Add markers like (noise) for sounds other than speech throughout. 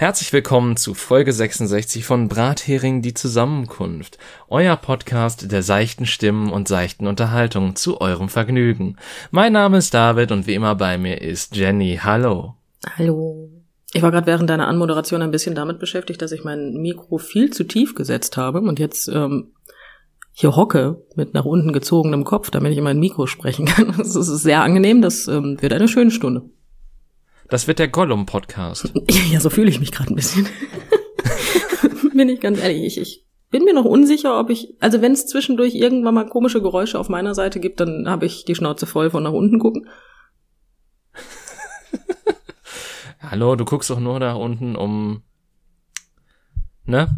Herzlich willkommen zu Folge 66 von Brathering die Zusammenkunft, euer Podcast der seichten Stimmen und seichten Unterhaltung zu eurem Vergnügen. Mein Name ist David und wie immer bei mir ist Jenny. Hallo. Hallo. Ich war gerade während deiner Anmoderation ein bisschen damit beschäftigt, dass ich mein Mikro viel zu tief gesetzt habe und jetzt ähm, hier hocke mit nach unten gezogenem Kopf, damit ich in mein Mikro sprechen kann. (laughs) Das ist sehr angenehm, das ähm, wird eine schöne Stunde. Das wird der Gollum-Podcast. (laughs) Ja, so fühle ich mich gerade ein bisschen. (laughs) bin ich ganz ehrlich. Ich, ich bin mir noch unsicher, ob ich, also wenn es zwischendurch irgendwann mal komische Geräusche auf meiner Seite gibt, dann habe ich die Schnauze voll von nach unten gucken. (laughs) Hallo, du guckst doch nur nach unten, um, ne?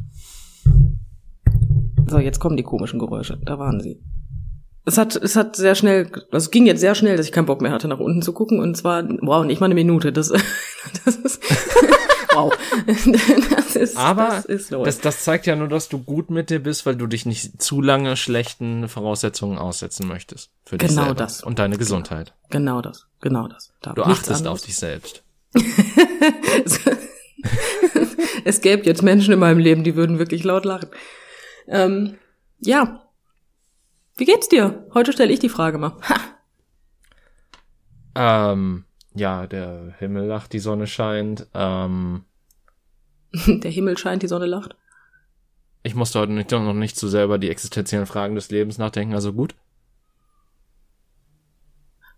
So, jetzt kommen die komischen Geräusche. Da waren sie es hat, es hat sehr schnell, also es ging jetzt sehr schnell, dass ich keinen Bock mehr hatte, nach unten zu gucken. Und zwar, wow, nicht mal eine Minute. Das, (laughs) das ist, (laughs) wow. Das ist, Aber das, ist das, das zeigt ja nur, dass du gut mit dir bist, weil du dich nicht zu lange schlechten Voraussetzungen aussetzen möchtest. Für dich genau selber das. Und deine Gesundheit. Genau, genau das. Genau das. Da du achtest anderes. auf dich selbst. (laughs) es gäbe jetzt Menschen in meinem Leben, die würden wirklich laut lachen. Ähm, ja, wie geht's dir? Heute stelle ich die Frage mal. Ähm, ja, der Himmel lacht, die Sonne scheint. Ähm, (laughs) der Himmel scheint, die Sonne lacht. Ich musste heute nicht, noch nicht zu sehr über die existenziellen Fragen des Lebens nachdenken, also gut.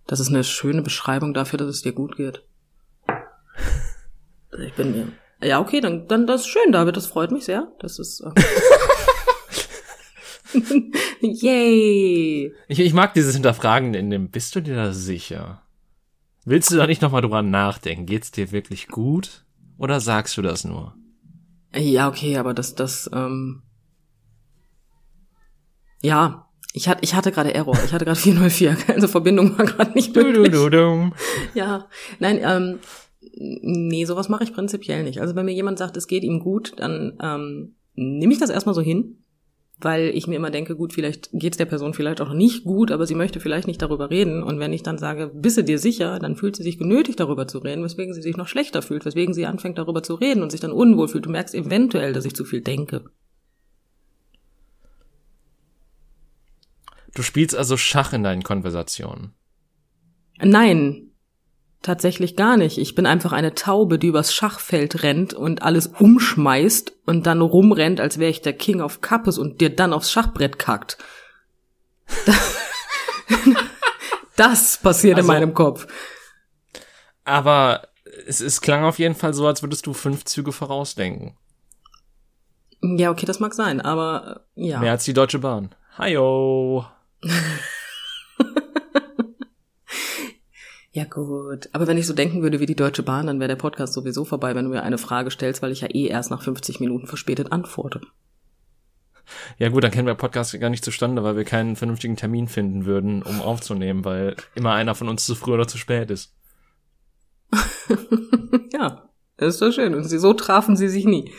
Das ist eine schöne Beschreibung dafür, dass es dir gut geht. (laughs) Ich bin mir. Ja, okay, dann, dann das ist schön, David, das freut mich sehr. Das ist. Äh (laughs) (laughs) Yay! Ich, ich mag dieses Hinterfragen in dem, bist du dir da sicher? Willst du da nicht nochmal drüber nachdenken? Geht's dir wirklich gut? Oder sagst du das nur? Ja, okay, aber das, das, ähm, ja, ich hatte, ich hatte gerade Error. Ich hatte gerade 404. Also Verbindung war gerade nicht möglich. Du, du, du, (laughs) ja, nein, ähm, nee, sowas mache ich prinzipiell nicht. Also wenn mir jemand sagt, es geht ihm gut, dann ähm, nehme ich das erstmal so hin weil ich mir immer denke, gut, vielleicht geht es der Person vielleicht auch nicht gut, aber sie möchte vielleicht nicht darüber reden. Und wenn ich dann sage, bist du dir sicher, dann fühlt sie sich genötigt, darüber zu reden, weswegen sie sich noch schlechter fühlt, weswegen sie anfängt, darüber zu reden und sich dann unwohl fühlt. Du merkst eventuell, dass ich zu viel denke. Du spielst also Schach in deinen Konversationen. Nein, Tatsächlich gar nicht. Ich bin einfach eine Taube, die übers Schachfeld rennt und alles umschmeißt und dann rumrennt, als wäre ich der King of Cups und dir dann aufs Schachbrett kackt. (laughs) Das, passiert also, in meinem Kopf. Aber es, es klang auf jeden Fall so, als würdest du fünf Züge vorausdenken. Ja, okay, das mag sein, aber ja. Mehr als die Deutsche Bahn. Hiyo. (laughs) Ja gut, aber wenn ich so denken würde wie die Deutsche Bahn, dann wäre der Podcast sowieso vorbei, wenn du mir eine Frage stellst, weil ich ja eh erst nach 50 Minuten verspätet antworte. Ja gut, dann kennen wir Podcast gar nicht zustande, weil wir keinen vernünftigen Termin finden würden, um aufzunehmen, weil immer einer von uns zu früh oder zu spät ist. (laughs) ja, das ist doch schön. Und sie, so trafen sie sich nie.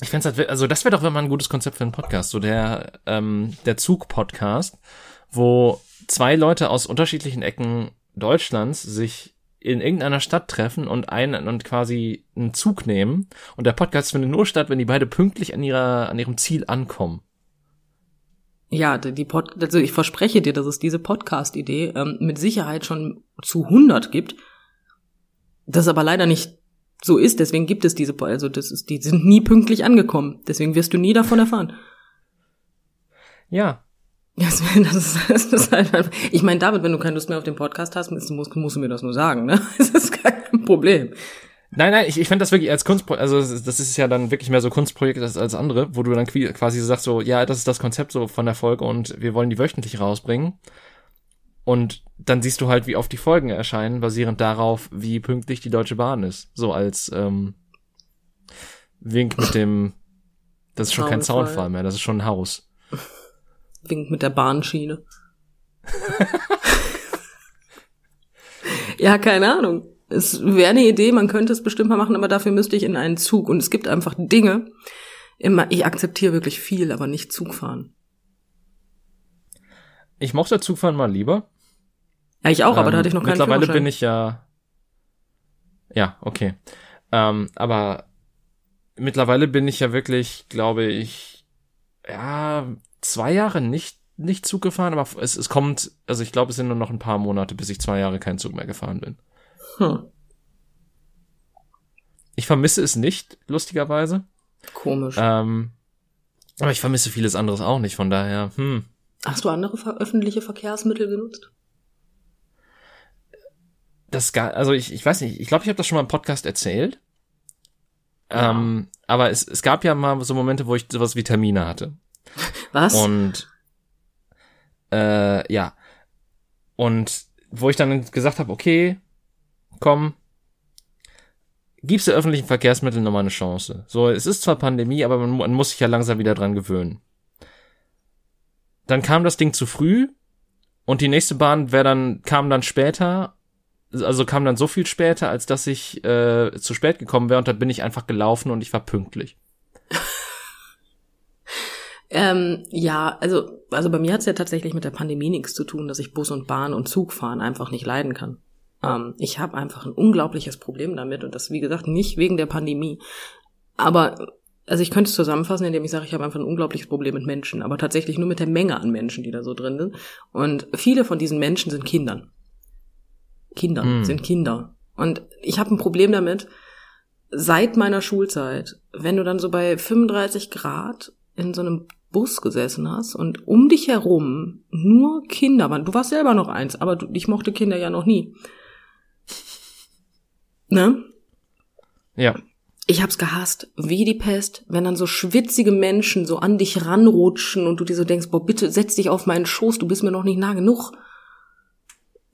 Ich fände halt, also das wäre doch immer ein gutes Konzept für einen Podcast, so der, ähm, der Zug-Podcast, wo zwei Leute aus unterschiedlichen Ecken Deutschlands sich in irgendeiner Stadt treffen und einen und quasi einen Zug nehmen und der Podcast findet nur statt, wenn die beide pünktlich an ihrer an ihrem Ziel ankommen. Ja, die Pod also ich verspreche dir, dass es diese Podcast-Idee ähm, mit Sicherheit schon zu 100 gibt. Das aber leider nicht so ist, deswegen gibt es diese, also das ist, die sind nie pünktlich angekommen. Deswegen wirst du nie davon erfahren. Ja, (laughs) das, das, das ist halt einfach, ich meine, David, wenn du keine Lust mehr auf den Podcast hast, musst, musst du mir das nur sagen, ne? (laughs) Das ist kein Problem. Nein, nein, ich, ich fand das wirklich als Kunstprojekt, also das ist ja dann wirklich mehr so Kunstprojekt als, als andere, wo du dann quasi sagst so, ja, das ist das Konzept so von der Folge und wir wollen die wöchentlich rausbringen. Und dann siehst du halt, wie oft die Folgen erscheinen, basierend darauf, wie pünktlich die Deutsche Bahn ist. So als ähm, Wink mit dem, das ist schon kein Soundfall mehr, das ist schon ein Haus. Winkt mit der Bahnschiene. (laughs) ja, keine Ahnung. Es wäre eine Idee, man könnte es bestimmt mal machen, aber dafür müsste ich in einen Zug. Und es gibt einfach Dinge, immer, ich akzeptiere wirklich viel, aber nicht Zugfahren. Ich mochte Zugfahren mal lieber. Ja, ich auch, ähm, aber da hatte ich noch keinen Mittlerweile bin ich ja Ja, okay. Ähm, aber mittlerweile bin ich ja wirklich, glaube ich, ja, zwei Jahre nicht, nicht Zug gefahren, aber es, es kommt, also ich glaube, es sind nur noch ein paar Monate, bis ich zwei Jahre keinen Zug mehr gefahren bin. Hm. Ich vermisse es nicht, lustigerweise. Komisch. Ähm, aber ich vermisse vieles anderes auch nicht, von daher, hm. Hast du andere öffentliche Verkehrsmittel genutzt? Das gar, also ich, ich weiß nicht, ich glaube, ich habe das schon mal im Podcast erzählt. Ja. Ähm, aber es, es gab ja mal so Momente, wo ich sowas wie Termine hatte. Was? Und äh, ja. Und wo ich dann gesagt habe, okay, komm, gibst du öffentlichen Verkehrsmitteln nochmal eine Chance. So, es ist zwar Pandemie, aber man, man muss sich ja langsam wieder dran gewöhnen. Dann kam das Ding zu früh und die nächste Bahn wäre dann kam dann später, also kam dann so viel später, als dass ich äh, zu spät gekommen wäre und dann bin ich einfach gelaufen und ich war pünktlich. Ähm, ja, also also bei mir hat's ja tatsächlich mit der Pandemie nichts zu tun, dass ich Bus und Bahn und Zug fahren einfach nicht leiden kann. Ähm, ich habe einfach ein unglaubliches Problem damit und das, wie gesagt, nicht wegen der Pandemie. Aber, also ich könnte es zusammenfassen, indem ich sage, ich habe einfach ein unglaubliches Problem mit Menschen, aber tatsächlich nur mit der Menge an Menschen, die da so drin sind. Und viele von diesen Menschen sind Kindern. Kinder hm. sind Kinder. Und ich habe ein Problem damit, seit meiner Schulzeit, wenn du dann so bei 35 Grad in so einem Bus gesessen hast und um dich herum nur Kinder waren. Du warst selber noch eins, aber du, ich mochte Kinder ja noch nie. Ne? Ja. Ich hab's gehasst, wie die Pest, wenn dann so schwitzige Menschen so an dich ranrutschen und du dir so denkst, boah, bitte setz dich auf meinen Schoß, du bist mir noch nicht nah genug.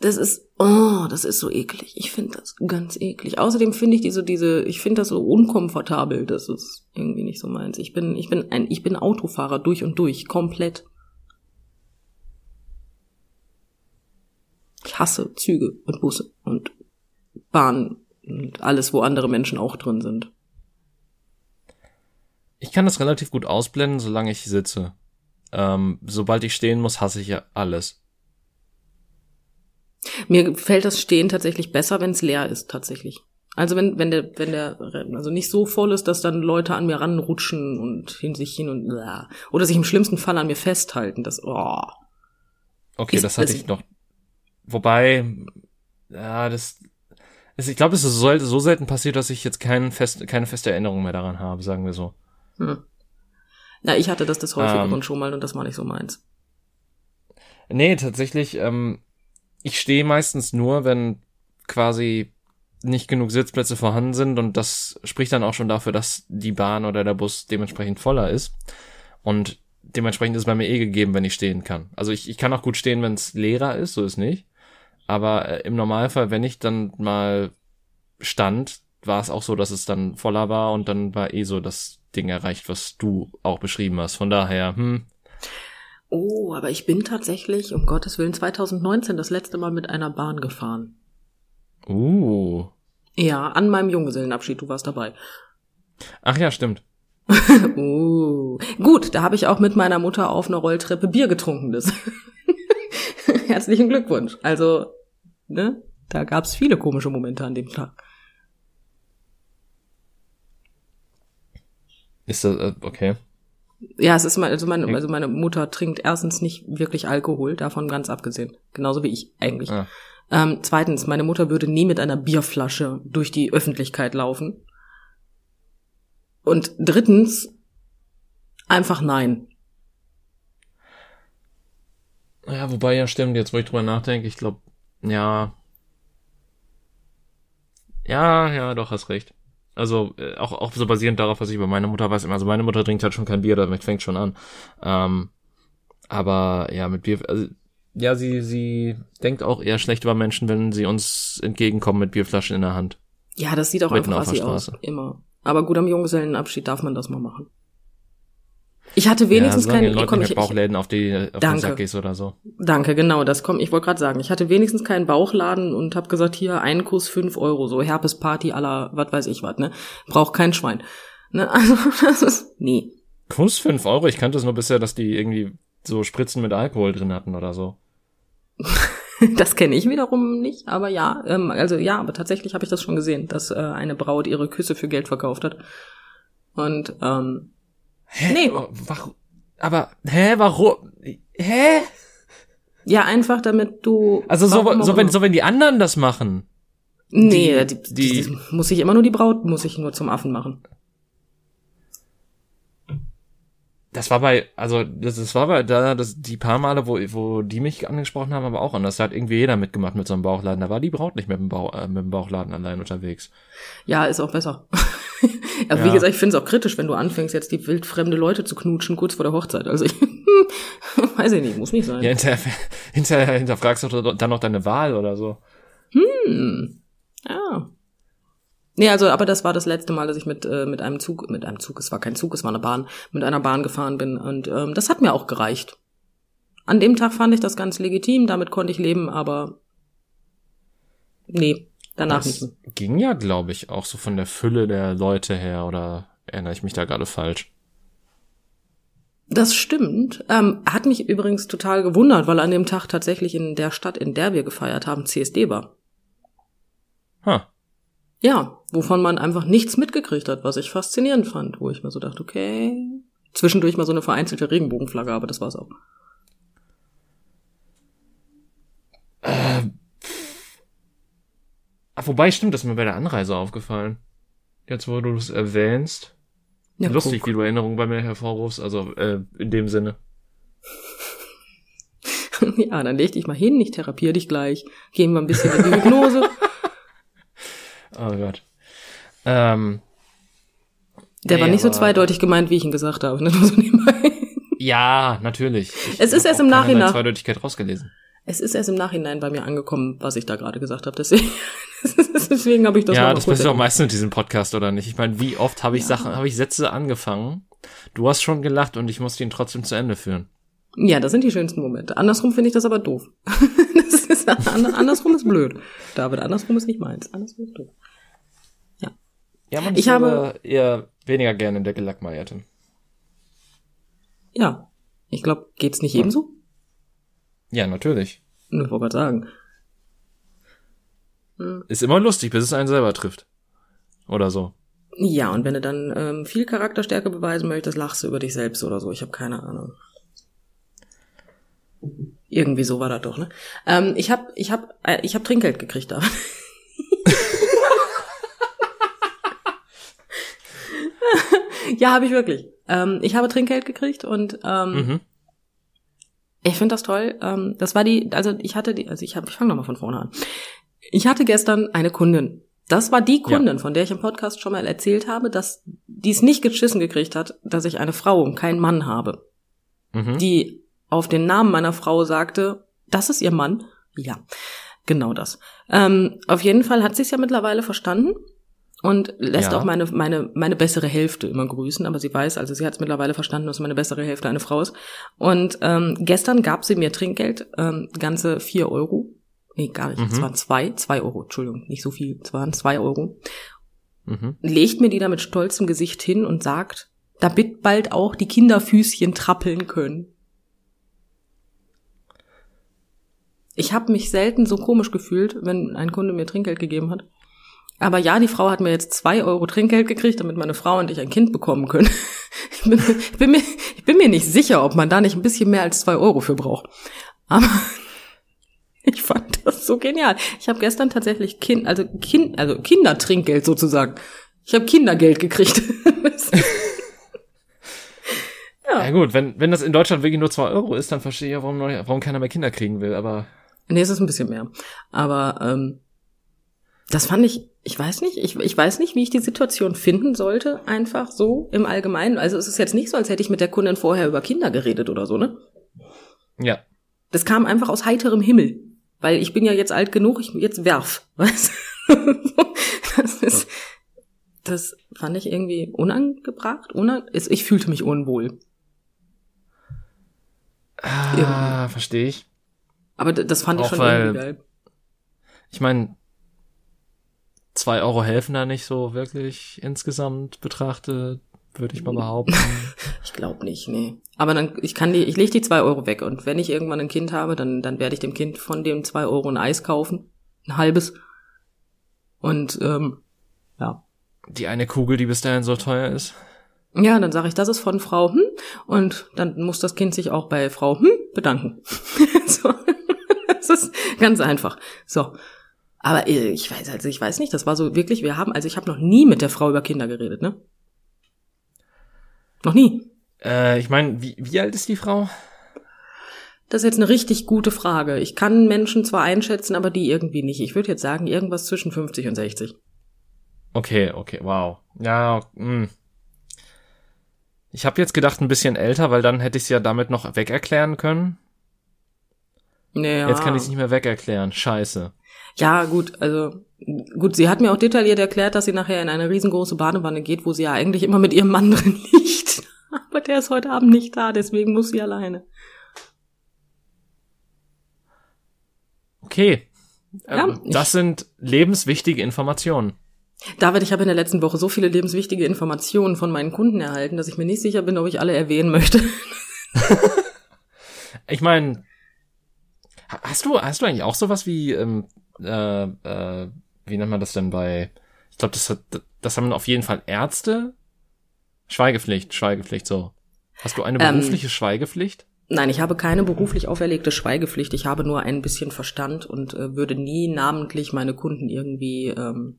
Das ist, oh, das ist so eklig. Ich finde das ganz eklig. Außerdem finde ich diese, diese, ich finde das so unkomfortabel. Das ist irgendwie nicht so meins. Ich bin, ich bin ein, ich bin Autofahrer durch und durch, komplett. Ich hasse Züge und Busse und Bahnen und alles, wo andere Menschen auch drin sind. Ich kann das relativ gut ausblenden, solange ich sitze. Ähm, sobald ich stehen muss, hasse ich ja alles. Mir fällt das Stehen tatsächlich besser, wenn es leer ist, tatsächlich. Also wenn, wenn der, wenn der, also nicht so voll ist, dass dann Leute an mir ranrutschen und hin sich hin und, oder sich im schlimmsten Fall an mir festhalten, das, oh. Okay, ist, das hatte das, ich noch. Wobei, ja, das, also ich glaube, es ist so, so, selten passiert, dass ich jetzt kein fest, keine feste Erinnerung mehr daran habe, sagen wir so. Hm. Na, ich hatte das des häufigeren ähm, schon mal und das war nicht so meins. Nee, tatsächlich, ähm, ich stehe meistens nur, wenn quasi nicht genug Sitzplätze vorhanden sind und das spricht dann auch schon dafür, dass die Bahn oder der Bus dementsprechend voller ist. Und dementsprechend ist es bei mir eh gegeben, wenn ich stehen kann. Also ich, ich kann auch gut stehen, wenn es leerer ist, so ist nicht. Aber äh, im Normalfall, wenn ich dann mal stand, war es auch so, dass es dann voller war und dann war eh so das Ding erreicht, was du auch beschrieben hast. Von daher, hm. Oh, aber ich bin tatsächlich, um Gottes Willen, 2019 das letzte Mal mit einer Bahn gefahren. Uh. Ja, an meinem Junggesellenabschied, du warst dabei. Ach ja, stimmt. uh. (laughs) Gut, da habe ich auch mit meiner Mutter auf einer Rolltreppe Bier getrunken. Das (laughs) herzlichen Glückwunsch. Also, ne, da gab's viele komische Momente an dem Tag. Ist das, äh, okay. Ja, es ist mal, also meine, also meine Mutter trinkt erstens nicht wirklich Alkohol, davon ganz abgesehen. Genauso wie ich eigentlich. Ah. Ähm, zweitens, meine Mutter würde nie mit einer Bierflasche durch die Öffentlichkeit laufen. Und drittens, einfach nein. Ja, wobei ja stimmt, jetzt wo ich drüber nachdenke, ich glaube, ja. Ja, ja, doch, hast recht. Also äh, auch, auch so basierend darauf, was ich über meine Mutter weiß. Also meine Mutter trinkt halt schon kein Bier, damit fängt schon an. Ähm, aber ja, mit Bier, also, ja, sie, sie denkt auch eher schlecht über Menschen, wenn sie uns entgegenkommen mit Bierflaschen in der Hand. Ja, das sieht auch Mitten einfach assi aus. Immer. Aber gut, am Junggesellenabschied darf man das mal machen. Ich hatte wenigstens ja, keine Leuten komm, ich, Bauchläden auf die auf danke, den Sack gehst oder so. Danke, genau, das kommt. Ich wollte gerade sagen, ich hatte wenigstens keinen Bauchladen und habe gesagt, hier ein Kuss fünf Euro, so Herpesparty aller, was weiß ich was, ne? Braucht kein Schwein. Ne? (laughs) Also das ist nee. Kuss fünf Euro? Ich kannte es nur bisher, dass die irgendwie so Spritzen mit Alkohol drin hatten oder so. (laughs) Das kenne ich wiederum nicht, aber ja, ähm, also ja, aber tatsächlich habe ich das schon gesehen, dass äh, eine Braut ihre Küsse für Geld verkauft hat. Und ähm, hä? nee. Warum? Aber hä, warum? Hä? Ja, einfach damit du. Also so, so wenn so wenn die anderen das machen. Nee, die, die, die, die muss ich immer nur die Braut muss ich nur zum Affen machen. Das war bei, also das, das war bei da, das, die paar Male, wo, wo die mich angesprochen haben, aber auch anders. Da hat irgendwie jeder mitgemacht mit so einem Bauchladen. Da war die Braut nicht mit dem, Bauch, äh, mit dem Bauchladen allein unterwegs. Ja, ist auch besser. Aber (laughs) ja. wie gesagt, ich finde es auch kritisch, wenn du anfängst, jetzt die wildfremde Leute zu knutschen kurz vor der Hochzeit. Also ich (laughs) weiß ich nicht, muss nicht sein. Ja, hinterher, (laughs) hinterher hinterfragst du dann noch deine Wahl oder so. Hm. Ja. Nee, also, aber das war das letzte Mal, dass ich mit, äh, mit einem Zug, mit einem Zug, es war kein Zug, es war eine Bahn, mit einer Bahn gefahren bin. Und ähm, das hat mir auch gereicht. An dem Tag fand ich das ganz legitim, damit konnte ich leben, aber nee, danach das nicht. Ging ja, glaube ich, auch so von der Fülle der Leute her, oder erinnere ich mich da gerade falsch? Das stimmt. Ähm, hat mich übrigens total gewundert, weil an dem Tag tatsächlich in der Stadt, in der wir gefeiert haben, CSD war. Huh. Ja, wovon man einfach nichts mitgekriegt hat, was ich faszinierend fand, wo ich mir so dachte, okay, zwischendurch mal so eine vereinzelte Regenbogenflagge, aber das war's auch. Äh, ach, wobei stimmt, das ist mir bei der Anreise aufgefallen. Jetzt, wo du es erwähnst. Ja, Lustig, guck. wie du Erinnerungen bei mir hervorrufst, also äh, in dem Sinne. (laughs) ja, dann leg dich mal hin, ich therapiere dich gleich. Gehen wir ein bisschen in die Hypnose. (laughs) Oh Gott. Ähm, der nee, war nicht so zweideutig gemeint, wie ich ihn gesagt habe. Ne? (laughs) So ja, natürlich. Ich es ist erst im Nachhinein. Zweideutigkeit rausgelesen. Es ist erst im Nachhinein bei mir angekommen, was ich da gerade gesagt habe. Deswegen, (laughs) deswegen habe ich das Ja, das passiert auch meistens in diesem Podcast, oder nicht? Ich meine, wie oft habe ich ja. Sachen, habe ich Sätze angefangen? Du hast schon gelacht und ich musste ihn trotzdem zu Ende führen. Ja, das sind die schönsten Momente. Andersrum finde ich das aber doof. (laughs) das ist, andersrum ist blöd. David, andersrum ist nicht meins. Andersrum ist doof. Ja, man ich habe eher weniger gerne in der Gelackmeierten. Ja. Ich glaube, geht's nicht ja. ebenso? Ja, natürlich. Ich wollte gerade sagen. Ist immer lustig, bis es einen selber trifft. Oder so. Ja, und wenn du dann ähm, viel Charakterstärke beweisen möchtest, lachst du über dich selbst oder so. Ich habe keine Ahnung. Irgendwie so war das doch, ne? Ähm, ich habe ich hab, äh, ich hab Trinkgeld gekriegt da. (laughs) ja, habe ich wirklich. Ähm, ich habe Trinkgeld gekriegt und ähm, mhm. Ich finde das toll. Ähm, das war die, also ich hatte die, also ich habe, ich fange nochmal von vorne an. Ich hatte gestern eine Kundin. Das war die Kundin, ja. von der ich im Podcast schon mal erzählt habe, dass die es nicht geschissen gekriegt hat, dass ich eine Frau und keinen Mann habe. Mhm. Die auf den Namen meiner Frau sagte, das ist ihr Mann. Ja, genau das. Ähm, auf jeden Fall hat sie es ja mittlerweile verstanden und lässt ja. auch meine, meine, meine bessere Hälfte immer grüßen, aber sie weiß, also sie hat es mittlerweile verstanden, dass meine bessere Hälfte eine Frau ist. Und ähm, gestern gab sie mir Trinkgeld, ähm, ganze vier Euro. Nee, gar nicht, es mhm. waren zwei, zwei Euro, Entschuldigung, nicht so viel, es waren zwei Euro. Mhm. Legt mir die da mit stolzem Gesicht hin und sagt, damit bald auch die Kinderfüßchen trappeln können. Ich habe mich selten so komisch gefühlt, wenn ein Kunde mir Trinkgeld gegeben hat. Aber ja, die Frau hat mir jetzt zwei Euro Trinkgeld gekriegt, damit meine Frau und ich ein Kind bekommen können. (laughs) Ich bin, ich bin, mir, ich bin mir nicht sicher, ob man da nicht ein bisschen mehr als zwei Euro für braucht. Aber (laughs) ich fand das so genial. Ich habe gestern tatsächlich Kind, also Kind, also Kindertrinkgeld sozusagen. Ich habe Kindergeld gekriegt. (laughs) ja. ja gut, wenn, wenn das in Deutschland wirklich nur zwei Euro ist, dann verstehe ich ja, warum, warum keiner mehr Kinder kriegen will, aber. Nee, es ist ein bisschen mehr. Aber ähm, das fand ich, ich weiß nicht, ich, ich weiß nicht, wie ich die Situation finden sollte, einfach so im Allgemeinen. Also es ist jetzt nicht so, als hätte ich mit der Kundin vorher über Kinder geredet oder so, ne? Ja. Das kam einfach aus heiterem Himmel. Weil ich bin ja jetzt alt genug, ich jetzt werf. (laughs) Weißt? das ist, das fand ich irgendwie unangebracht. Unang ich fühlte mich unwohl. Ah, verstehe ich. Aber das fand ich Auch schon irgendwie geil. Ich meine, zwei Euro helfen da nicht so wirklich insgesamt betrachtet. würde ich mal behaupten. (laughs) ich glaube nicht, nee. Aber dann, ich kann die, ich lege die zwei Euro weg und wenn ich irgendwann ein Kind habe, dann, dann werde ich dem Kind von dem zwei Euro ein Eis kaufen. Ein halbes. Und ähm, ja. Die eine Kugel, die bis dahin so teuer ist. Ja, dann sage ich, das ist von Frau hm und dann muss das Kind sich auch bei Frau hm bedanken. (laughs) so. Das ist ganz einfach. So. Aber äh, ich weiß, also ich weiß nicht, das war so wirklich, wir haben, also ich habe noch nie mit der Frau über Kinder geredet, ne? Noch nie. Äh, ich meine, wie, wie alt ist die Frau? Das ist jetzt eine richtig gute Frage. Ich kann Menschen zwar einschätzen, aber die irgendwie nicht. Ich würde jetzt sagen, irgendwas zwischen 50 und 60. Okay, okay, wow. Ja, mh. Hm. Ich habe jetzt gedacht, ein bisschen älter, weil dann hätte ich es ja damit noch wegerklären können. Naja. Jetzt kann ich es nicht mehr wegerklären. Scheiße. Ja, gut, also gut, sie hat mir auch detailliert erklärt, dass sie nachher in eine riesengroße Badewanne geht, wo sie ja eigentlich immer mit ihrem Mann (laughs) drin liegt. Aber der ist heute Abend nicht da, deswegen muss sie alleine. Okay. Ja, ähm, das sind lebenswichtige Informationen. David, ich habe in der letzten Woche so viele lebenswichtige Informationen von meinen Kunden erhalten, dass ich mir nicht sicher bin, ob ich alle erwähnen möchte. (laughs) ich meine, hast du, hast du eigentlich auch sowas wie, ähm, äh, äh, wie nennt man das denn bei, ich glaube, das, hat, das haben auf jeden Fall Ärzte. Schweigepflicht, Schweigepflicht, so. Hast du eine ähm, berufliche ähm, Schweigepflicht? Nein, ich habe keine beruflich auferlegte Schweigepflicht. Ich habe nur ein bisschen Verstand und äh, würde nie namentlich meine Kunden irgendwie ähm,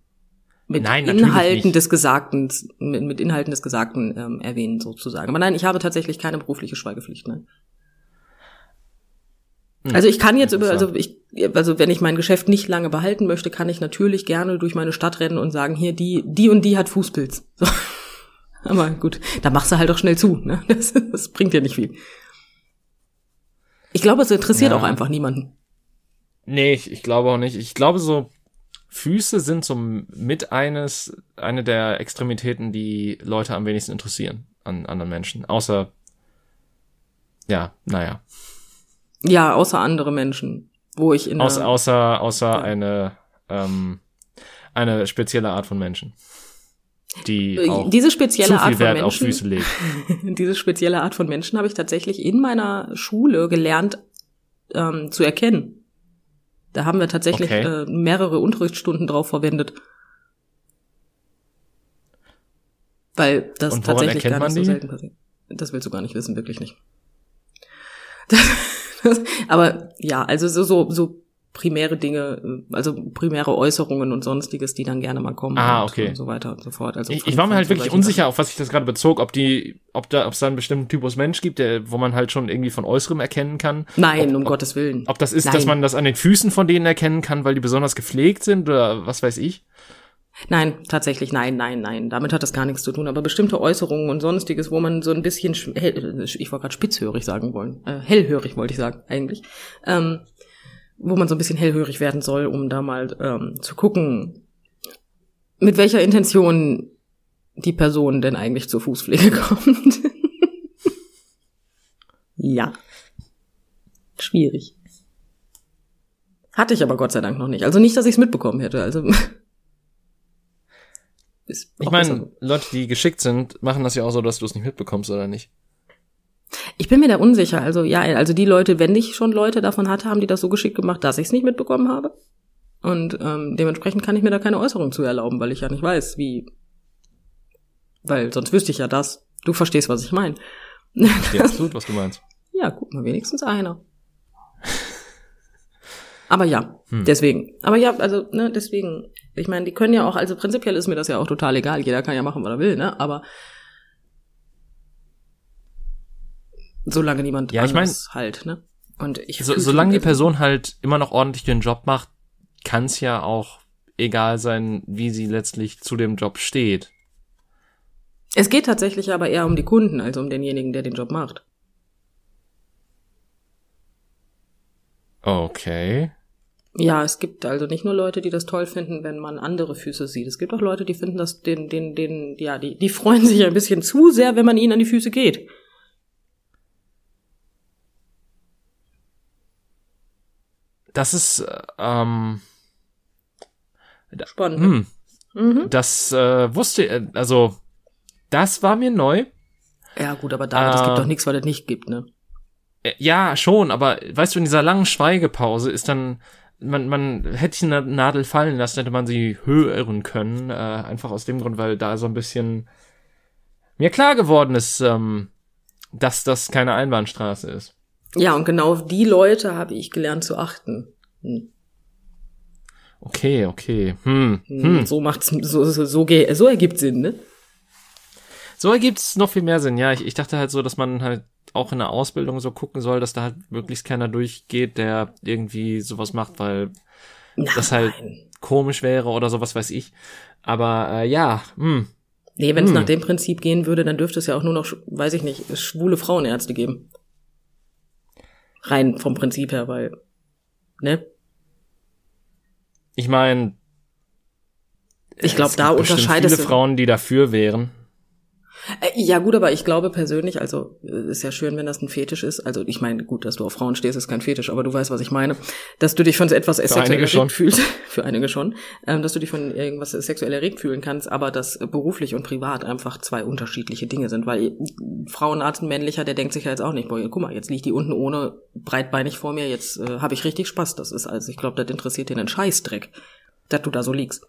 mit nein, Inhalten des Gesagten, mit, mit Inhalten des Gesagten ähm, erwähnen sozusagen. Aber nein, ich habe tatsächlich keine berufliche Schweigepflicht. Nein. Hm, also ich kann jetzt über, also ich, also wenn ich mein Geschäft nicht lange behalten möchte, kann ich natürlich gerne durch meine Stadt rennen und sagen, hier, die, die und die hat Fußpilz. (laughs) So. Aber gut, da machst du halt auch schnell zu, ne? (laughs) Das, das bringt ja nicht viel. Ich glaube, es interessiert ja. auch einfach niemanden. Nee, ich, ich glaube auch nicht. Ich glaube so, Füße sind so mit eines, eine der Extremitäten, die Leute am wenigsten interessieren an anderen Menschen. Außer, ja, naja. Ja, außer andere Menschen, wo ich in außer außer außer ja. eine ähm, eine spezielle Art von Menschen, die äh, auch diese spezielle zu viel Art von Wert Menschen, auf Füße legt. (laughs) diese spezielle Art von Menschen habe ich tatsächlich in meiner Schule gelernt ähm, zu erkennen. Da haben wir tatsächlich okay. äh, mehrere Unterrichtsstunden drauf verwendet. Weil das tatsächlich gar nicht so selten passiert. Das willst du gar nicht wissen, wirklich nicht. (laughs) aber ja, also so, so, so primäre Dinge, also primäre Äußerungen und sonstiges, die dann gerne mal kommen ah, okay. und so weiter und so fort. Also ich, ich war mir halt wirklich unsicher, Sachen. auf was sich das gerade bezog, ob die, ob da, ob es da einen bestimmten Typus Mensch gibt, der, wo man halt schon irgendwie von Äußerem erkennen kann. Nein, ob, um ob, Gottes Willen. Ob das ist, Nein. dass man das an den Füßen von denen erkennen kann, weil die besonders gepflegt sind oder was weiß ich. Nein, tatsächlich, nein, nein, nein. Damit hat das gar nichts zu tun. Aber bestimmte Äußerungen und sonstiges, wo man so ein bisschen, hell, ich wollte gerade spitzhörig sagen wollen, äh, hellhörig wollte ich sagen eigentlich, ähm, wo man so ein bisschen hellhörig werden soll, um da mal ähm, zu gucken, mit welcher Intention die Person denn eigentlich zur Fußpflege (laughs) kommt. ja. Schwierig. Hatte ich aber Gott sei Dank noch nicht. Also nicht, dass ich es mitbekommen hätte. Also (laughs) ich meine, Leute, die geschickt sind, machen das ja auch so, dass du es nicht mitbekommst, oder nicht? Ich bin mir da unsicher. Also ja, also die Leute, wenn ich schon Leute davon hatte, haben die das so geschickt gemacht, dass ich es nicht mitbekommen habe. Und ähm, dementsprechend kann ich mir da keine Äußerung zu erlauben, weil ich ja nicht weiß, wie. Weil sonst wüsste ich ja das. Du verstehst, was ich meine. Ja, (laughs) absolut, was du meinst. Ja, guck mal, wenigstens einer. Aber ja, hm. deswegen. Aber ja, also, ne, deswegen. Ich meine, die können ja auch, also prinzipiell ist mir das ja auch total egal. Jeder kann ja machen, was er will, ne? Aber solange niemand ja, ich mein, halt, ne? Und ich so, solange die Person halt immer noch ordentlich den Job macht, kann es ja auch egal sein, wie sie letztlich zu dem Job steht. Es geht tatsächlich aber eher um die Kunden als um denjenigen, der den Job macht. Okay. Ja, es gibt also nicht nur Leute, die das toll finden, wenn man andere Füße sieht. Es gibt auch Leute, die finden das, den, den, den, ja, die, die freuen sich ein bisschen zu sehr, wenn man ihnen an die Füße geht. Das ist, ähm, spannend. Hm, mhm. Das äh, wusste, äh, also Das war mir neu. Ja, gut, aber da, das gibt doch nichts, weil es nicht gibt, ne? Äh, ja, schon, aber weißt du, in dieser langen Schweigepause ist dann, man, man hätte eine Nadel fallen lassen, hätte man sie hören können. Äh, einfach aus dem Grund, weil da so ein bisschen mir klar geworden ist, ähm, dass das keine Einbahnstraße ist. Ja, und genau auf die Leute habe ich gelernt zu achten. Hm. Okay, okay. Hm, hm. hm. So macht's, so, so, so, so ergibt Sinn, ne? So ergibt's noch viel mehr Sinn, ja. Ich, ich dachte halt so, dass man halt auch in der Ausbildung so gucken soll, dass da halt möglichst keiner durchgeht, der irgendwie sowas macht, weil Nein. das halt komisch wäre oder sowas weiß ich. Aber äh, ja, hm. Nee, wenn es hm. nach dem Prinzip gehen würde, dann dürfte es ja auch nur noch, weiß ich nicht, schwule Frauenärzte geben. Rein vom Prinzip her, weil, ne? Ich meine, ich glaube, da unterscheidet es viele Frauen, die dafür wären. Äh, ja gut, aber ich glaube persönlich, also äh, ist ja schön, wenn das ein Fetisch ist. Also ich meine, gut, dass du auf Frauen stehst, ist kein Fetisch, aber du weißt, was ich meine. Dass du dich von etwas sexuell erregt fühlst, (laughs) für einige schon, ähm, dass du dich von irgendwas sexuell erregt fühlen kannst, aber dass beruflich und privat einfach zwei unterschiedliche Dinge sind. Weil Frauenarzt, ein männlicher, der denkt sich ja jetzt auch nicht, boah, guck mal, jetzt liegt die unten ohne breitbeinig vor mir, jetzt äh, habe ich richtig Spaß. Das ist also, ich glaube, das interessiert den einen Scheißdreck, dass du da so liegst.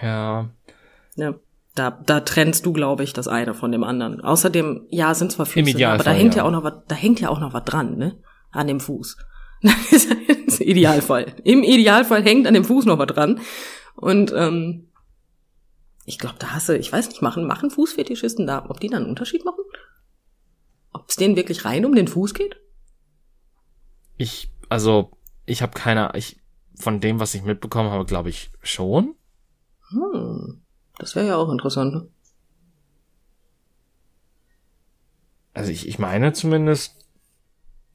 Ja. Ja. Da, da trennst du, glaube ich, das eine von dem anderen. Außerdem, ja, sind zwar Füße, ne, aber da hängt ja. ja auch noch was, da hängt ja auch noch was dran, ne? An dem Fuß. (laughs) Das ist Idealfall. Im Idealfall hängt an dem Fuß noch was dran. Und ähm, ich glaube, da hasse, ich weiß nicht, machen, machen Fußfetischisten da, ob die da einen Unterschied machen? Ob es denen wirklich rein um den Fuß geht? Ich, also, ich habe keine, ich, von dem, was ich mitbekommen habe, glaube ich schon. Hm. Das wäre ja auch interessant. Ne? Also ich, ich meine zumindest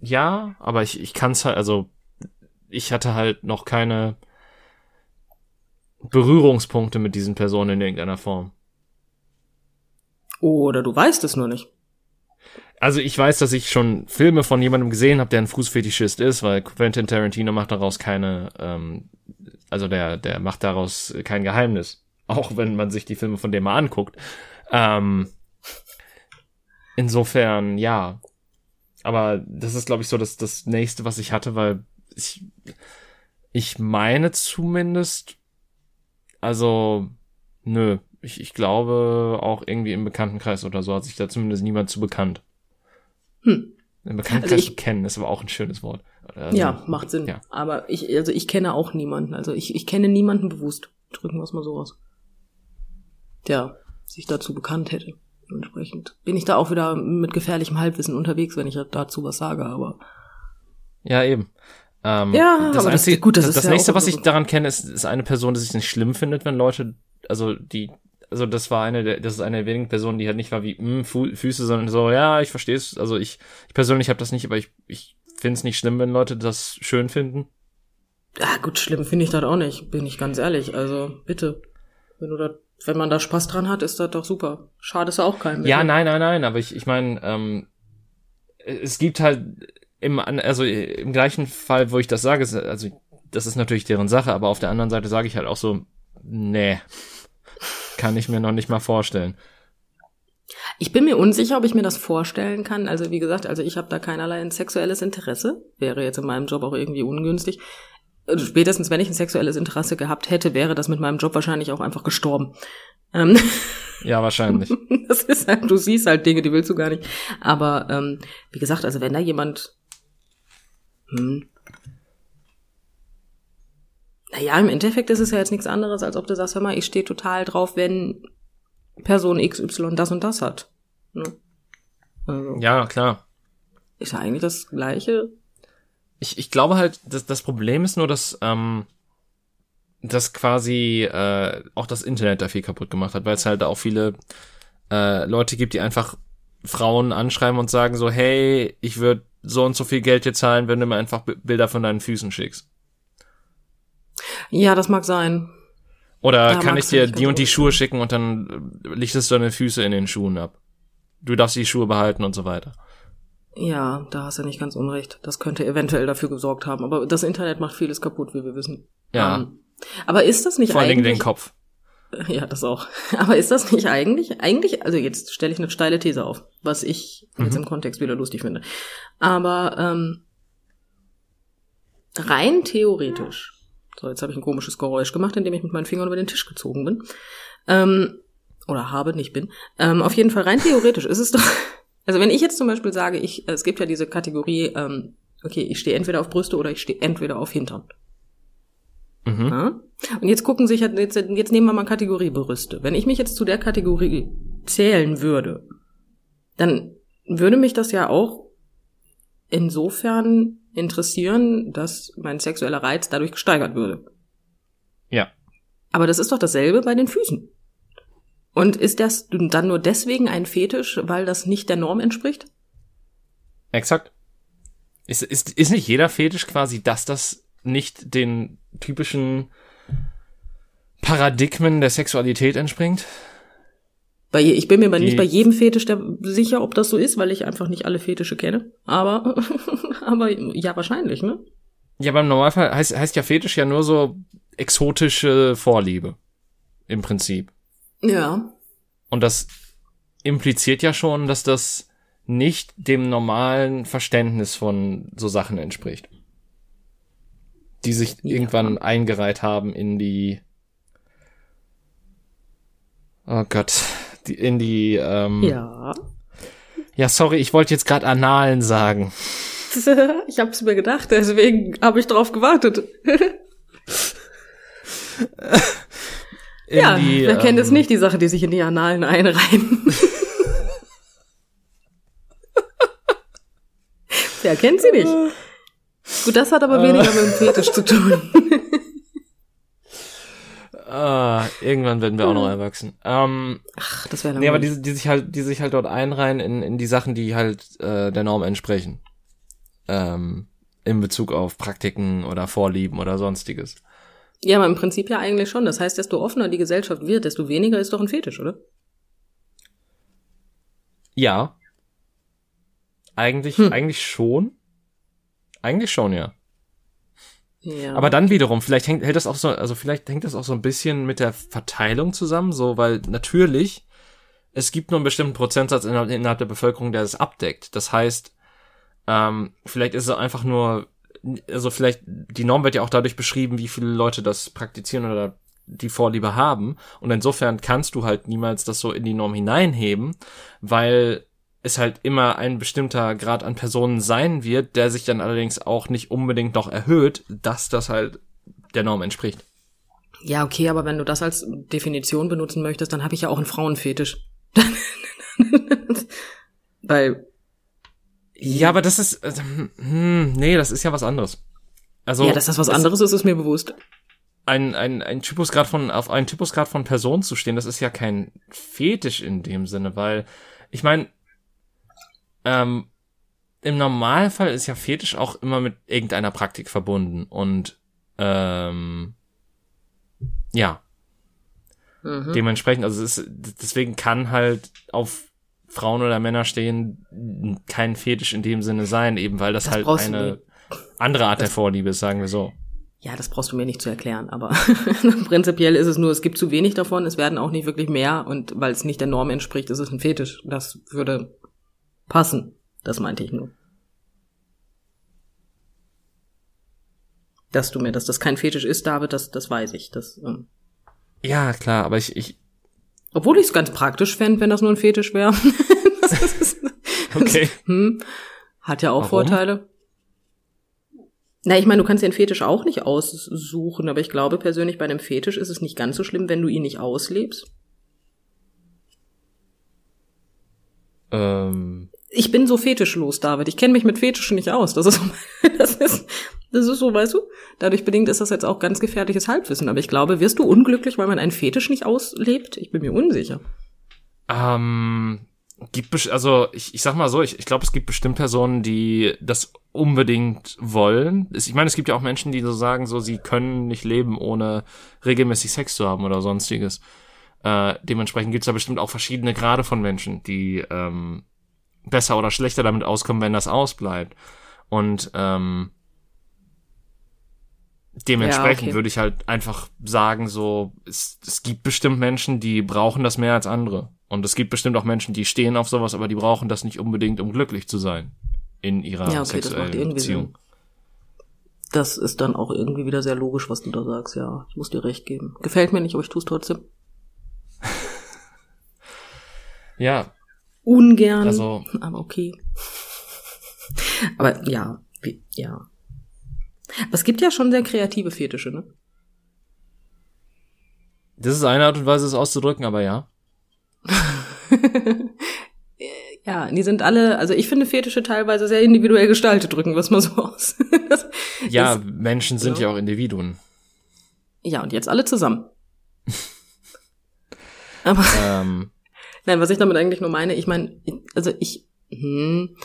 ja, aber ich, ich kann es halt, also ich hatte halt noch keine Berührungspunkte mit diesen Personen in irgendeiner Form. Oder du weißt es nur nicht. Also ich weiß, dass ich schon Filme von jemandem gesehen habe, der ein Fußfetischist ist, weil Quentin Tarantino macht daraus keine, ähm, also der, der macht daraus kein Geheimnis (laughs) auch wenn man sich die Filme von dem mal anguckt. Ähm, insofern, ja. Aber das ist, glaube ich, so das, das nächste, was ich hatte, weil ich, ich meine zumindest, also, nö, ich, ich glaube auch irgendwie im Bekanntenkreis oder so hat sich da zumindest niemand zu bekannt. Hm. Im Bekanntenkreis also ich, kennen ist aber auch ein schönes Wort. Also, ja, macht Sinn. Ja. Aber ich, also ich kenne auch niemanden. Also ich, ich kenne niemanden bewusst. Drücken wir es mal so aus der sich dazu bekannt hätte. Entsprechend bin ich da auch wieder mit gefährlichem Halbwissen unterwegs, wenn ich dazu was sage, aber. Ja, eben. Ähm, ja, das aber einzige, das, gut, das, das, ist das ja nächste, was ich daran kenne, ist, ist eine Person, die sich nicht schlimm findet, wenn Leute, also die, also das war eine, der, das ist eine der wenigen Personen, die halt nicht war wie mh, hm, Fu Füße, sondern so, ja, ich verstehe es. Also ich, ich persönlich habe das nicht, aber ich, ich finde es nicht schlimm, wenn Leute das schön finden. Ja, gut, schlimm finde ich das auch nicht, bin ich ganz ehrlich. Also bitte, wenn du das wenn man da Spaß dran hat, ist das doch super. Schade ist auch kein. Ja, nein, nein, nein, aber ich, ich meine, ähm, es gibt halt im, also im gleichen Fall, wo ich das sage, also das ist natürlich deren Sache, aber auf der anderen Seite sage ich halt auch so, nee, kann ich mir noch nicht mal vorstellen. Ich bin mir unsicher, ob ich mir das vorstellen kann. Also wie gesagt, also ich habe da keinerlei ein sexuelles Interesse. Wäre jetzt in meinem Job auch irgendwie ungünstig. Also spätestens wenn ich ein sexuelles Interesse gehabt hätte, wäre das mit meinem Job wahrscheinlich auch einfach gestorben. Ähm, ja, wahrscheinlich. (laughs) das ist halt, du siehst halt Dinge, die willst du gar nicht. Aber ähm, wie gesagt, also wenn da jemand, hm, naja, im Endeffekt ist es ja jetzt nichts anderes, als ob du sagst, hör mal, ich stehe total drauf, wenn Person XY das und das hat. Ne? Also, ja, klar. Ist ja eigentlich das Gleiche ich, ich glaube halt, dass das Problem ist nur, dass, ähm, dass quasi äh, auch das Internet da viel kaputt gemacht hat, weil es halt auch viele äh, Leute gibt, die einfach Frauen anschreiben und sagen so, hey, ich würde so und so viel Geld dir zahlen, wenn du mir einfach Bilder von deinen Füßen schickst. Ja, das mag sein. Oder da kann ich dir die und die Schuhe schicken und dann lichtest du deine Füße in den Schuhen ab. Du darfst die Schuhe behalten und so weiter. Ja, da hast du nicht ganz unrecht. Das könnte eventuell dafür gesorgt haben. Aber das Internet macht vieles kaputt, wie wir wissen. Ja. Um, ähm, aber ist das nicht Vor allen Dingen den Kopf. (laughs) Ja, das auch. (laughs) Aber ist das nicht eigentlich, eigentlich, also jetzt stelle ich eine steile These auf, was ich mhm. jetzt im Kontext wieder lustig finde. Aber ähm, rein theoretisch, so jetzt habe ich ein komisches Geräusch gemacht, indem ich mit meinen Fingern über den Tisch gezogen bin. Ähm, oder habe, nicht bin. Ähm, auf jeden Fall rein theoretisch ist es doch. Also wenn ich jetzt zum Beispiel sage, ich, es gibt ja diese Kategorie, ähm, okay, ich stehe entweder auf Brüste oder ich stehe entweder auf Hintern. Mhm. Ja? Und jetzt gucken sich, jetzt, jetzt nehmen wir mal Kategorie Brüste. Wenn ich mich jetzt zu der Kategorie zählen würde, dann würde mich das ja auch insofern interessieren, dass mein sexueller Reiz dadurch gesteigert würde. Ja. Aber das ist doch dasselbe bei den Füßen. Und ist das dann nur deswegen ein Fetisch, weil das nicht der Norm entspricht? Exakt. Ist, ist, ist nicht jeder Fetisch quasi, dass das nicht den typischen Paradigmen der Sexualität entspringt? Bei, ich bin mir aber nicht bei jedem Fetisch der, sicher, ob das so ist, weil ich einfach nicht alle Fetische kenne. Aber, (laughs) aber ja, wahrscheinlich, ne? Ja, beim Normalfall heißt, heißt ja Fetisch ja nur so exotische Vorliebe. Im Prinzip. Ja. Und das impliziert ja schon, dass das nicht dem normalen Verständnis von so Sachen entspricht. Die sich ja. irgendwann eingereiht haben in die Oh Gott, die, in die ähm, Ja. Ja, sorry, ich wollte jetzt gerade Analen sagen. (laughs) ich hab's mir gedacht, deswegen habe ich drauf gewartet. (laughs) ja, die, wer ähm, kennt es nicht, die Sache, die sich in die Analen einreihen. (laughs) wer kennt sie nicht? Gut, das hat aber weniger mit dem Fetisch zu tun. (laughs) ah, irgendwann werden wir auch noch erwachsen. Ähm, Ach, das wäre Nee, aber die, die sich halt, die sich halt dort einreihen in, in die Sachen, die halt äh, der Norm entsprechen. Ähm, in Bezug auf Praktiken oder Vorlieben oder sonstiges. Ja, aber im Prinzip ja eigentlich schon. Das heißt, desto offener die Gesellschaft wird, desto weniger ist doch ein Fetisch, oder? Ja. Eigentlich, hm. eigentlich schon. Eigentlich schon, ja. Ja. Aber dann wiederum, vielleicht hängt, hält das auch so, also vielleicht hängt das auch so ein bisschen mit der Verteilung zusammen, so, weil natürlich, es gibt nur einen bestimmten Prozentsatz innerhalb, innerhalb der Bevölkerung, der das abdeckt. Das heißt, ähm, vielleicht ist es einfach nur also vielleicht, die Norm wird ja auch dadurch beschrieben, wie viele Leute das praktizieren oder die Vorliebe haben. Und insofern kannst du halt niemals das so in die Norm hineinheben, weil es halt immer ein bestimmter Grad an Personen sein wird, der sich dann allerdings auch nicht unbedingt noch erhöht, dass das halt der Norm entspricht. Ja, okay, aber wenn du das als Definition benutzen möchtest, dann habe ich ja auch einen Frauenfetisch. (laughs) Weil ja, aber das ist, äh, hm, nee, das ist ja was anderes. Also. Ja, dass das was anderes ist, ist mir bewusst. Ein, ein, ein Typusgrad von, auf einen Typusgrad von Person zu stehen, das ist ja kein Fetisch in dem Sinne, weil, ich meine, ähm, im Normalfall ist ja Fetisch auch immer mit irgendeiner Praktik verbunden und, ähm, ja. Mhm. Dementsprechend, also es ist, deswegen kann halt auf Frauen oder Männer stehen, kein Fetisch in dem Sinne sein, eben weil das, das halt eine andere Art der Vorliebe ist, sagen wir so. Ja, das brauchst du mir nicht zu erklären, aber (laughs) prinzipiell ist es nur, es gibt zu wenig davon, es werden auch nicht wirklich mehr und weil es nicht der Norm entspricht, ist es ein Fetisch. Das würde passen. Das meinte ich nur. Dass du mir, dass das kein Fetisch ist, David, das, das weiß ich. Das, ähm ja, klar, aber ich, ich, obwohl ich es ganz praktisch fände, wenn das nur ein Fetisch wäre. (laughs) okay. Hm, hat ja auch Warum? Vorteile. Na, ich meine, du kannst den Fetisch auch nicht aussuchen, aber ich glaube persönlich, bei einem Fetisch ist es nicht ganz so schlimm, wenn du ihn nicht auslebst. Ähm. Ich bin so fetischlos, David. Ich kenne mich mit Fetischen nicht aus. Das ist, (laughs) das ist, das ist so, weißt du? Dadurch bedingt ist das jetzt auch ganz gefährliches Halbwissen. Aber ich glaube, wirst du unglücklich, weil man einen Fetisch nicht auslebt? Ich bin mir unsicher. Ähm, gibt also ich, ich sag mal so, ich, ich glaube, es gibt bestimmt Personen, die das unbedingt wollen. Ich meine, es gibt ja auch Menschen, die so sagen, so sie können nicht leben, ohne regelmäßig Sex zu haben oder sonstiges. Äh, dementsprechend gibt es da bestimmt auch verschiedene Grade von Menschen, die ähm, besser oder schlechter damit auskommen, wenn das ausbleibt. Und ähm, dementsprechend ja, okay. würde ich halt einfach sagen, so, es, es gibt bestimmt Menschen, die brauchen das mehr als andere. Und es gibt bestimmt auch Menschen, die stehen auf sowas, aber die brauchen das nicht unbedingt, um glücklich zu sein in ihrer ja, okay, sexuellen Beziehung. Sinn. Das ist dann auch irgendwie wieder sehr logisch, was du da sagst, ja. Ich muss dir recht geben. Gefällt mir nicht, aber ich tue es trotzdem. (laughs) ja. Ungern. Also, aber okay. aber ja, ja. Aber es gibt ja schon sehr kreative Fetische, ne? Das ist eine Art und Weise, es auszudrücken, aber ja. (laughs) ja, die sind alle, also ich finde Fetische teilweise sehr individuell gestaltet, drücken wir es mal so aus. (laughs) ja, ist, Menschen sind ja. ja auch Individuen. Ja, und jetzt alle zusammen. (laughs) aber, ähm. nein, was ich damit eigentlich nur meine, ich meine, also ich, hm,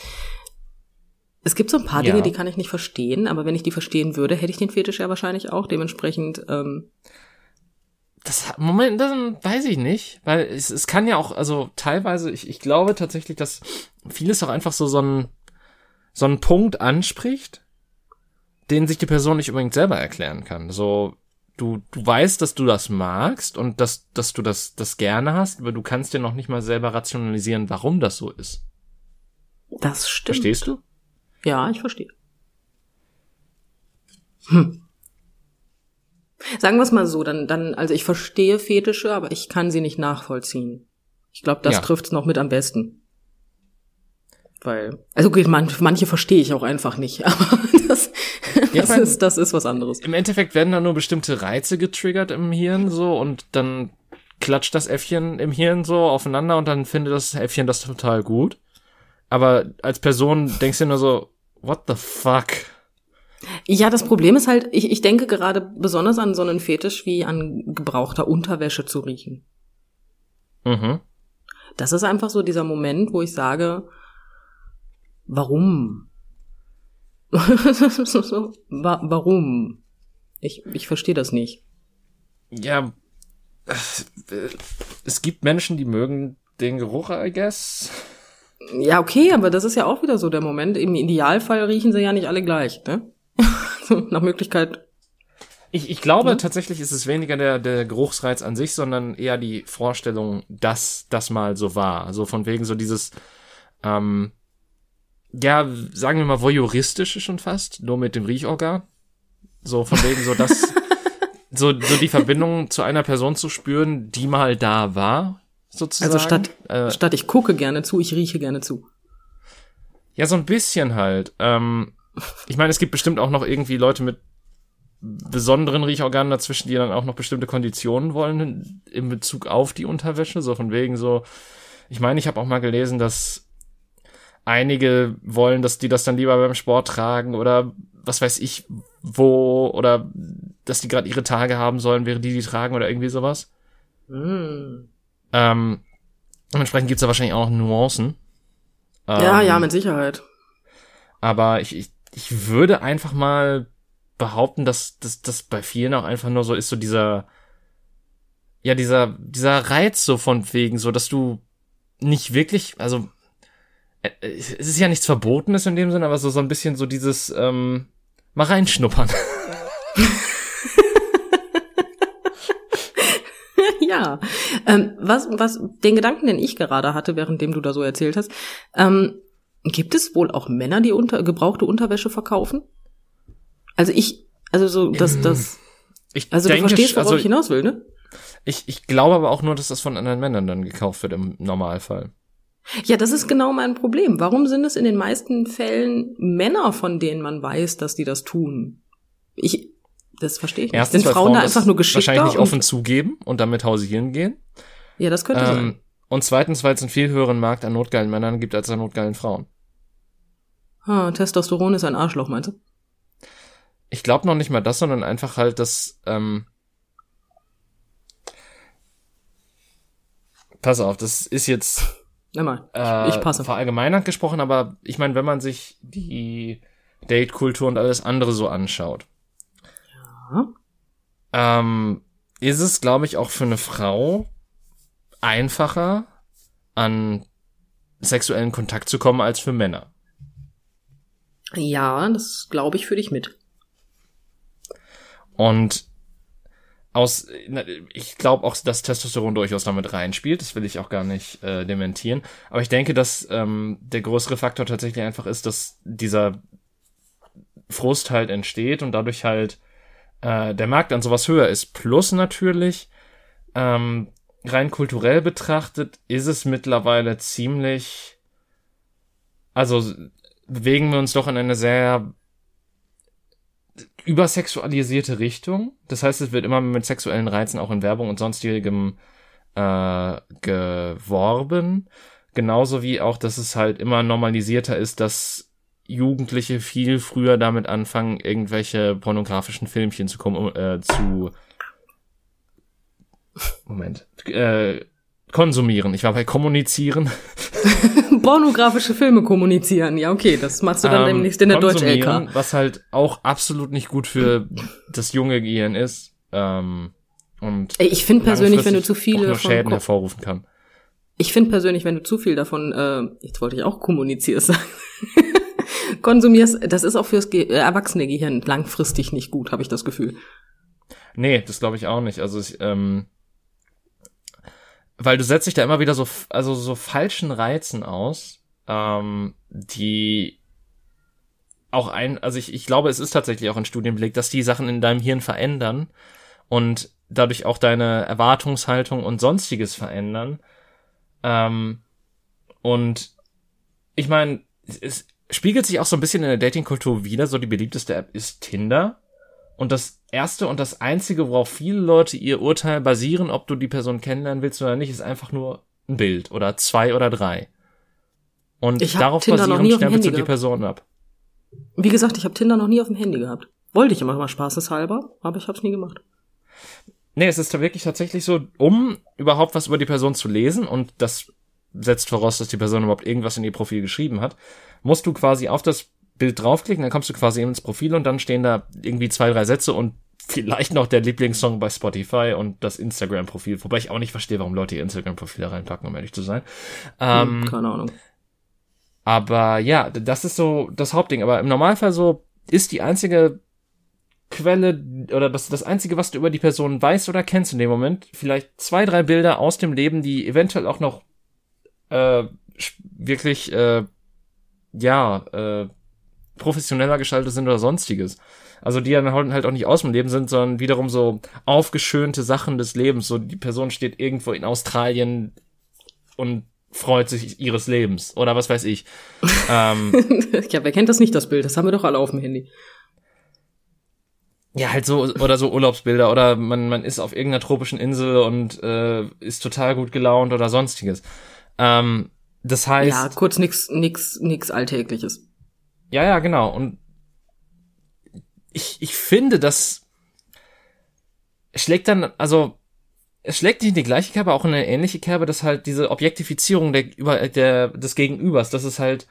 es gibt so ein paar Dinge, ja. die kann ich nicht verstehen, aber wenn ich die verstehen würde, hätte ich den Fetisch ja wahrscheinlich auch. Dementsprechend. Ähm das Moment, das weiß ich nicht, weil es, es kann ja auch, also teilweise, ich, ich glaube tatsächlich, dass vieles auch einfach so so ein so ein Punkt anspricht, den sich die Person nicht unbedingt selber erklären kann. So du du weißt, dass du das magst und dass dass du das das gerne hast, aber du kannst dir noch nicht mal selber rationalisieren, warum das so ist. Das stimmt. Verstehst du? Ja, ich verstehe. Hm. Sagen wir es mal so, dann, dann, also ich verstehe Fetische, aber ich kann sie nicht nachvollziehen. Ich glaube, das ja. trifft's noch mit am besten. Weil, also gut, man, manche verstehe ich auch einfach nicht, (laughs) aber das, ja, das, ist, das ist was anderes. Im Endeffekt werden da nur bestimmte Reize getriggert im Hirn so und dann klatscht das Äffchen im Hirn so aufeinander und dann findet das Äffchen das total gut. Aber als Person denkst du nur so, what the fuck? Ja, das Problem ist halt, ich, ich denke gerade besonders an so einen Fetisch wie an gebrauchter Unterwäsche zu riechen. Mhm. Das ist einfach so dieser Moment, wo ich sage, warum? so, (laughs) wa warum? Ich, ich verstehe das nicht. Ja, es gibt Menschen, die mögen den Geruch, I guess. Ja, okay, aber das ist ja auch wieder so der Moment. Im Idealfall riechen sie ja nicht alle gleich, ne? (laughs) Nach Möglichkeit. Ich, ich glaube ja. tatsächlich ist es weniger der, der Geruchsreiz an sich, sondern eher die Vorstellung, dass das mal so war. Also von wegen so dieses, ähm, ja, sagen wir mal voyeuristische schon fast, nur mit dem Riechorgan. So von wegen so das, (laughs) so, so die Verbindung zu einer Person zu spüren, die mal da war, sozusagen. Also statt, äh, statt ich gucke gerne zu, ich rieche gerne zu. Ja, so ein bisschen halt. Ähm, ich meine, es gibt bestimmt auch noch irgendwie Leute mit besonderen Riechorganen dazwischen, die dann auch noch bestimmte Konditionen wollen in Bezug auf die Unterwäsche, so von wegen so. Ich meine, ich habe auch mal gelesen, dass einige wollen, dass die das dann lieber beim Sport tragen oder was weiß ich wo oder dass die gerade ihre Tage haben sollen, während die die tragen oder irgendwie sowas. Mm. Ähm, dementsprechend gibt's da wahrscheinlich auch noch Nuancen. Ja, ähm, ja, mit Sicherheit. Aber ich, ich ich würde einfach mal behaupten, dass das bei vielen auch einfach nur so ist, so dieser, ja, dieser, dieser Reiz so von wegen, so dass du nicht wirklich, also äh, es ist ja nichts Verbotenes in dem Sinne, aber so, so ein bisschen so dieses, ähm, mal reinschnuppern. (laughs) (laughs) ja. Ähm, was, was, den Gedanken, den ich gerade hatte, währenddem du da so erzählt hast, ähm, Gibt es wohl auch Männer, die unter, gebrauchte Unterwäsche verkaufen? Also ich, also so, dass das, ich also denke, du verstehst, worauf also, ich hinaus will, ne? Ich, ich glaube aber auch nur, dass das von anderen Männern dann gekauft wird im Normalfall. Ja, das ist genau mein Problem. Warum sind es in den meisten Fällen Männer, von denen man weiß, dass die das tun? Ich, das verstehe ich nicht. Erstens, sind Frauen, Frauen da einfach nur geschickt? Wahrscheinlich nicht offen zugeben und damit hausieren gehen. Ja, das könnte ähm, sein. Und zweitens, weil es einen viel höheren Markt an notgeilen Männern gibt als an notgeilen Frauen. Ha, Testosteron ist ein Arschloch, meinst du? Ich glaube noch nicht mal das, sondern einfach halt, dass ähm, Pass auf, das ist jetzt Immer. Äh, ich passe. verallgemeinert gesprochen, aber ich meine, wenn man sich die Date-Kultur und alles andere so anschaut, ja. ähm, ist es, glaube ich, auch für eine Frau einfacher, an sexuellen Kontakt zu kommen als für Männer. Ja, das glaube ich für dich mit. Und aus, ich glaube auch, dass Testosteron durchaus damit reinspielt, das will ich auch gar nicht äh, dementieren. Aber ich denke, dass ähm, der größere Faktor tatsächlich einfach ist, dass dieser Frust halt entsteht und dadurch halt äh, der Markt an sowas höher ist. Plus natürlich, ähm, rein kulturell betrachtet, ist es mittlerweile ziemlich, also bewegen wir uns doch in eine sehr übersexualisierte Richtung. Das heißt, es wird immer mit sexuellen Reizen auch in Werbung und sonstigem äh, geworben. Genauso wie auch, dass es halt immer normalisierter ist, dass Jugendliche viel früher damit anfangen, irgendwelche pornografischen Filmchen zu, äh, zu Moment, äh, konsumieren. Ich war bei kommunizieren. (laughs) Pornografische Filme kommunizieren. Ja, okay, das machst du dann ähm, demnächst in der Deutsch-LK. Was halt auch absolut nicht gut für das junge Gehirn ist. Ähm, und ich finde persönlich, wenn du zu viele nur Schäden hervorrufen kann. Ich finde persönlich, wenn du zu viel davon, äh, jetzt wollte ich auch kommunizierst sagen, konsumierst, das ist auch fürs Ge äh, erwachsene Gehirn langfristig nicht gut, habe ich das Gefühl. Nee, das glaube ich auch nicht. Also ich, ähm, weil du setzt dich da immer wieder so, also so falschen Reizen aus, ähm, die auch ein, also ich, ich glaube, es ist tatsächlich auch ein Studienblick, dass die Sachen in deinem Hirn verändern und dadurch auch deine Erwartungshaltung und sonstiges verändern. Ähm, und ich meine, es spiegelt sich auch so ein bisschen in der Datingkultur wieder. So die beliebteste App ist Tinder. Und das erste und das einzige, worauf viele Leute ihr Urteil basieren, ob du die Person kennenlernen willst oder nicht, ist einfach nur ein Bild oder zwei oder drei. Und darauf Tinder basierend stempelst du die Person ab. Wie gesagt, ich habe Tinder noch nie auf dem Handy gehabt. Wollte ich immer mal spaßeshalber, aber ich habe es nie gemacht. Nee, es ist da wirklich tatsächlich so, um überhaupt was über die Person zu lesen, und das setzt voraus, dass die Person überhaupt irgendwas in ihr Profil geschrieben hat, musst du quasi auf das Bild draufklicken, dann kommst du quasi ins Profil und dann stehen da irgendwie zwei, drei Sätze und vielleicht noch der Lieblingssong bei Spotify und das Instagram-Profil, wobei ich auch nicht verstehe, warum Leute ihr Instagram-Profil da reinpacken, um ehrlich zu sein. Ähm, hm, keine Ahnung. Aber ja, das ist so das Hauptding. Aber im Normalfall so ist die einzige Quelle oder das, das einzige, was du über die Person weißt oder kennst in dem Moment, vielleicht zwei, drei Bilder aus dem Leben, die eventuell auch noch äh, wirklich äh, ja äh, professioneller gestaltet sind oder sonstiges. Also die dann halt auch nicht aus dem Leben sind, sondern wiederum so aufgeschönte Sachen des Lebens. So die Person steht irgendwo in Australien und freut sich ihres Lebens oder was weiß ich. (laughs) ähm, ja, wer kennt das nicht, das Bild? Das haben wir doch alle auf dem Handy. Ja, halt so, oder so Urlaubsbilder, oder man, man ist auf irgendeiner tropischen Insel und äh, ist total gut gelaunt oder sonstiges. Ähm, das heißt. Ja, kurz nix, nix, nix Alltägliches. Ja, ja, genau. Und ich, ich finde, das schlägt dann, also es schlägt nicht in die gleiche Kerbe, auch in eine ähnliche Kerbe, dass halt diese Objektifizierung der, über, der, des Gegenübers, dass es halt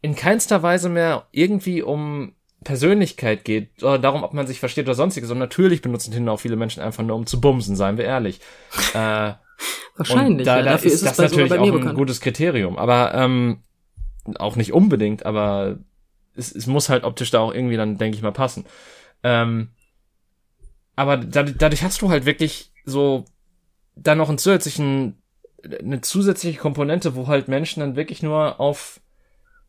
in keinster Weise mehr irgendwie um Persönlichkeit geht oder darum, ob man sich versteht oder sonstiges. Und natürlich benutzen Tinder auch viele Menschen einfach nur, um zu bumsen, seien wir ehrlich. (laughs) äh, Wahrscheinlich. Da, ja, da ist, ist das natürlich auch ein bekannt. gutes Kriterium. Aber ähm, auch nicht unbedingt, aber es, es muss halt optisch da auch irgendwie dann, denke ich mal, passen. Ähm, aber dadurch, dadurch hast du halt wirklich so dann noch einen zusätzlichen, eine zusätzliche Komponente, wo halt Menschen dann wirklich nur auf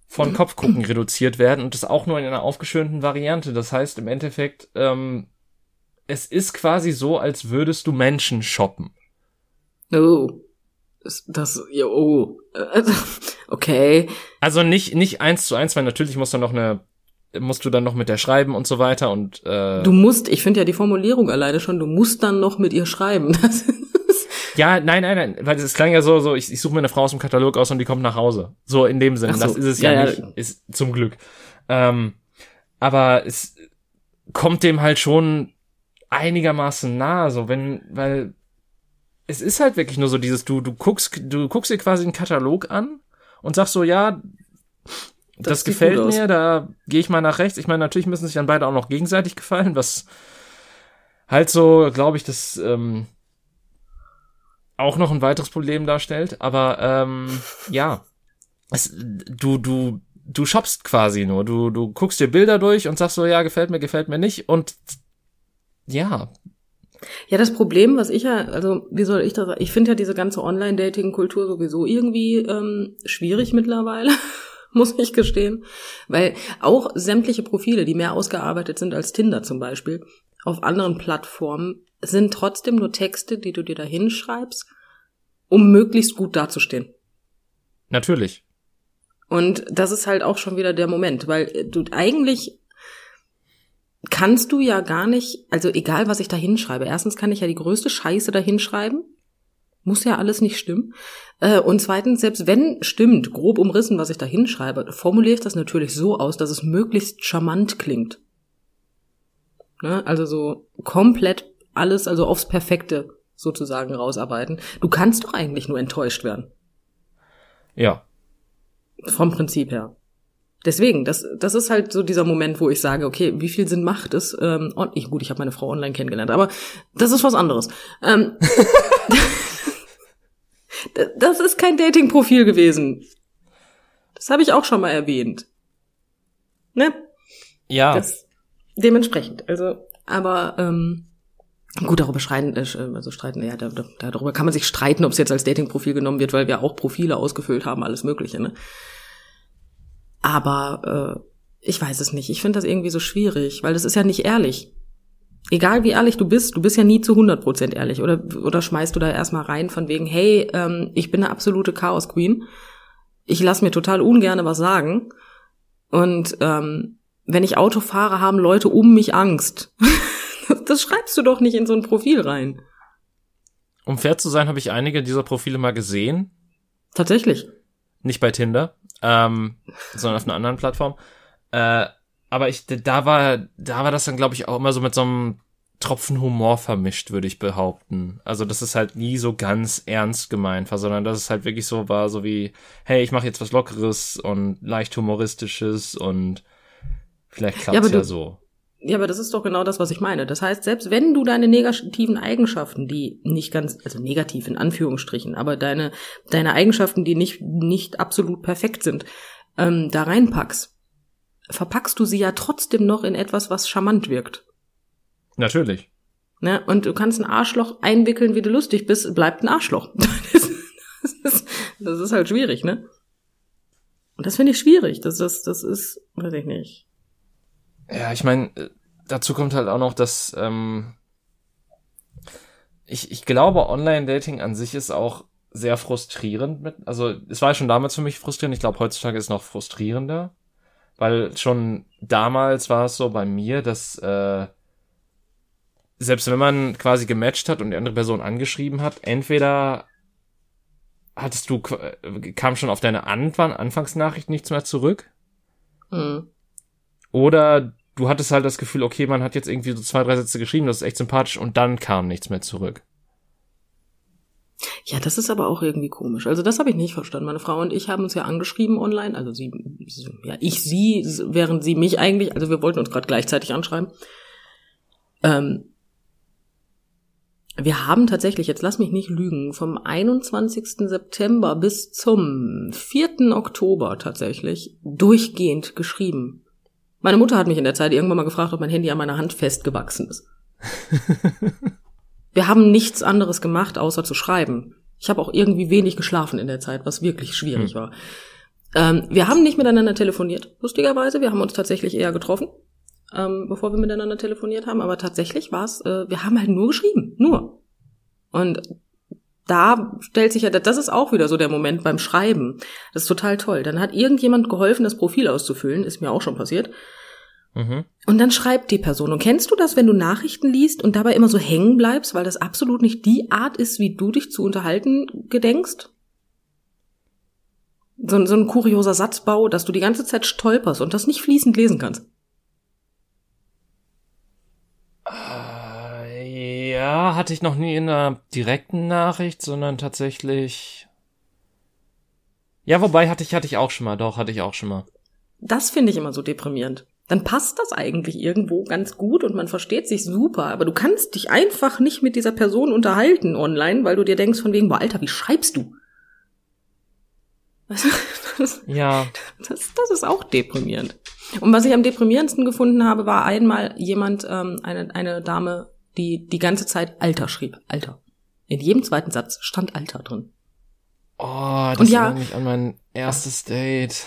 von Kopf gucken (clears throat) reduziert werden und das auch nur in einer aufgeschönten Variante. Das heißt im Endeffekt, ähm, es ist quasi so, als würdest du Menschen shoppen. Oh. Das, das oh. (laughs) Okay. Also nicht, nicht eins zu eins, weil natürlich musst du noch eine, musst du dann noch mit der schreiben und so weiter und äh, Du musst, ich finde ja die Formulierung alleine schon, du musst dann noch mit ihr schreiben. (laughs) ja, nein, nein, nein, weil es klang ja so, so ich, ich suche mir eine Frau aus dem Katalog aus und die kommt nach Hause. So in dem Sinne, so. das ist es ja, ja nicht, ja. ist zum Glück. Ähm, aber es kommt dem halt schon einigermaßen nah, so wenn, weil es ist halt wirklich nur so dieses, du, du guckst, du guckst dir quasi einen Katalog an und sagst so, ja, das, das gefällt mir, da gehe ich mal nach rechts. Ich meine, natürlich müssen sich dann beide auch noch gegenseitig gefallen, was halt so, glaube ich, das ähm, auch noch ein weiteres Problem darstellt. Aber ähm, ja, es, du, du, du shoppst quasi nur. Du, du guckst dir Bilder durch und sagst so, ja, gefällt mir, gefällt mir nicht. Und ja. Ja, das Problem, was ich ja, also wie soll ich das sagen? Ich finde ja diese ganze Online-Dating-Kultur sowieso irgendwie ähm, schwierig mittlerweile, (laughs) muss ich gestehen. Weil auch sämtliche Profile, die mehr ausgearbeitet sind als Tinder zum Beispiel, auf anderen Plattformen, sind trotzdem nur Texte, die du dir da hinschreibst, um möglichst gut dazustehen. Natürlich. Und das ist halt auch schon wieder der Moment, weil du eigentlich kannst du ja gar nicht, also egal was ich da hinschreibe, erstens kann ich ja die größte Scheiße da hinschreiben, muss ja alles nicht stimmen. Äh, und zweitens, selbst wenn stimmt, grob umrissen, was ich da hinschreibe, formuliere ich das natürlich so aus, dass es möglichst charmant klingt. Ne? Also so komplett alles, also aufs Perfekte sozusagen rausarbeiten. Du kannst doch eigentlich nur enttäuscht werden. Ja. Vom Prinzip her. Deswegen, das, das ist halt so dieser Moment, wo ich sage, okay, wie viel Sinn macht es? Ähm, und ich, gut, ich habe meine Frau online kennengelernt, aber das ist was anderes. Ähm, (laughs) das ist kein Dating-Profil gewesen. Das habe ich auch schon mal erwähnt. Ne? Ja. Das, dementsprechend. Also, aber ähm, Gut, darüber streiten, äh, also streiten, ja, da, da, darüber kann man sich streiten, ob es jetzt als Dating-Profil genommen wird, weil wir auch Profile ausgefüllt haben, alles Mögliche, ne? Aber äh, ich weiß es nicht. Ich finde das irgendwie so schwierig, weil das ist ja nicht ehrlich. Egal wie ehrlich du bist, du bist ja nie zu 100% ehrlich. Oder, oder schmeißt du da erstmal rein von wegen, hey, ähm, ich bin eine absolute Chaos-Queen. Ich lass mir total ungerne was sagen. Und ähm, wenn ich Auto fahre, haben Leute um mich Angst. (laughs) Das schreibst du doch nicht in so ein Profil rein. Um fair zu sein, habe ich einige dieser Profile mal gesehen. Tatsächlich. Nicht bei Tinder, ähm, sondern auf einer anderen Plattform. Äh, aber ich, da war, da war das dann, glaube ich, auch immer so mit so einem Tropfen Humor vermischt, würde ich behaupten. Also, dass es halt nie so ganz ernst gemeint war, sondern dass es halt wirklich so war, so wie, hey, ich mache jetzt was Lockeres und leicht Humoristisches und vielleicht klappt's ja, ja so. Ja, aber das ist doch genau das, was ich meine. Das heißt, selbst wenn du deine negativen Eigenschaften, die nicht ganz, also negativ in Anführungsstrichen, aber deine, deine Eigenschaften, die nicht, nicht absolut perfekt sind, ähm, da reinpackst, verpackst du sie ja trotzdem noch in etwas, was charmant wirkt. Natürlich. Ne? Und du kannst ein Arschloch einwickeln, wie du lustig bist, bleibt ein Arschloch. (laughs) das, ist, das ist halt schwierig, ne? Und das finde ich schwierig. Das, das, das ist, weiß ich nicht. Ja, ich meine, äh, dazu kommt halt auch noch, dass ähm, ich, ich glaube, Online-Dating an sich ist auch sehr frustrierend mit. Also es war schon damals für mich frustrierend. Ich glaube, heutzutage ist es noch frustrierender, weil schon damals war es so bei mir, dass äh, selbst wenn man quasi gematcht hat und die andere Person angeschrieben hat, entweder hattest du äh, kam schon auf deine Anfang Anfangsnachricht nichts mehr zurück. Mhm. Oder du hattest halt das Gefühl, okay, man hat jetzt irgendwie so zwei, drei Sätze geschrieben, das ist echt sympathisch und dann kam nichts mehr zurück. Ja, das ist aber auch irgendwie komisch. Also das habe ich nicht verstanden. Meine Frau und ich haben uns ja angeschrieben online, also sie, ja ich sie, während sie mich eigentlich, also wir wollten uns gerade gleichzeitig anschreiben. Ähm, wir haben tatsächlich, jetzt lass mich nicht lügen, vom 21. September bis zum 4. Oktober tatsächlich durchgehend geschrieben. Meine Mutter hat mich in der Zeit irgendwann mal gefragt, ob mein Handy an meiner Hand festgewachsen ist. (laughs) Wir haben nichts anderes gemacht, außer zu schreiben. Ich habe auch irgendwie wenig geschlafen in der Zeit, was wirklich schwierig hm. war. Ähm, wir haben nicht miteinander telefoniert, lustigerweise. Wir haben uns tatsächlich eher getroffen, ähm, bevor wir miteinander telefoniert haben. Aber tatsächlich war es, äh, wir haben halt nur geschrieben, nur. Und da stellt sich ja, das ist auch wieder so der Moment beim Schreiben. Das ist total toll. Dann hat irgendjemand geholfen, das Profil auszufüllen, ist mir auch schon passiert. Mhm. Und dann schreibt die Person. Und kennst du das, wenn du Nachrichten liest und dabei immer so hängen bleibst, weil das absolut nicht die Art ist, wie du dich zu unterhalten gedenkst? So, so ein kurioser Satzbau, dass du die ganze Zeit stolperst und das nicht fließend lesen kannst. Äh, ja, hatte ich noch nie in einer direkten Nachricht, sondern tatsächlich. Ja, wobei hatte ich, hatte ich auch schon mal, doch, hatte ich auch schon mal. Das finde ich immer so deprimierend dann passt das eigentlich irgendwo ganz gut und man versteht sich super, aber du kannst dich einfach nicht mit dieser Person unterhalten online, weil du dir denkst von wegen, boah, Alter, wie schreibst du? Das, (laughs) ja. Das, das ist auch deprimierend. Und was ich am deprimierendsten gefunden habe, war einmal jemand, ähm, eine, eine Dame, die die ganze Zeit Alter schrieb. Alter. In jedem zweiten Satz stand Alter drin. Oh, das ja, erinnert mich an mein erstes Date.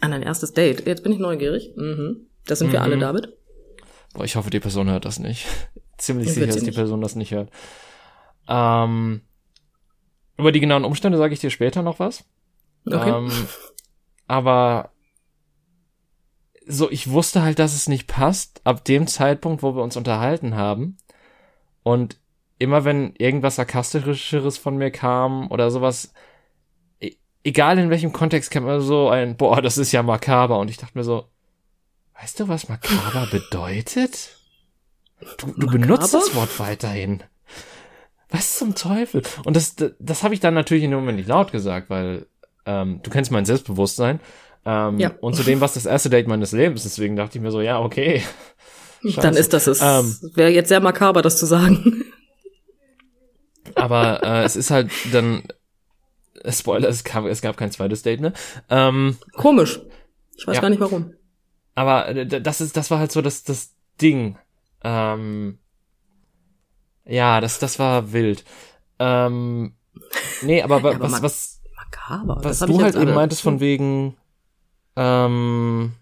An ein erstes Date. Jetzt bin ich neugierig. Mhm. Da sind mhm. wir alle, mhm. David. Boah, ich hoffe, die Person hört das nicht. (laughs) Ziemlich ich sicher, dass die nicht. Person das nicht hört. Ähm, über die genauen Umstände sage ich dir später noch was. Okay. Ähm, aber so, ich wusste halt, dass es nicht passt, ab dem Zeitpunkt, wo wir uns unterhalten haben. Und immer wenn irgendwas sarkastischeres von mir kam oder sowas, e egal in welchem Kontext, kam immer so ein, boah, das ist ja makaber. Und ich dachte mir so, weißt du, was makaber bedeutet? Du, du benutzt das Wort weiterhin. Was zum Teufel? Und das, das, das habe ich dann natürlich in dem Moment nicht laut gesagt, weil ähm, du kennst mein Selbstbewusstsein. Ähm, ja. Und zu dem, was das erste Date meines Lebens deswegen dachte ich mir so, ja, okay. (laughs) Scheiße. Dann ist das es. Ähm, Wäre jetzt sehr makaber, das zu sagen. (laughs) Aber äh, es ist halt dann Spoiler, es gab, es gab kein zweites Date, ne? Ähm, Komisch. Ich weiß ja. gar nicht warum. Aber äh, das ist, das war halt so das, das Ding. Ähm, ja, das, das war wild. Ähm, nee, aber, (laughs) aber was, was, makaber. was du halt eben meintest von wegen, ähm,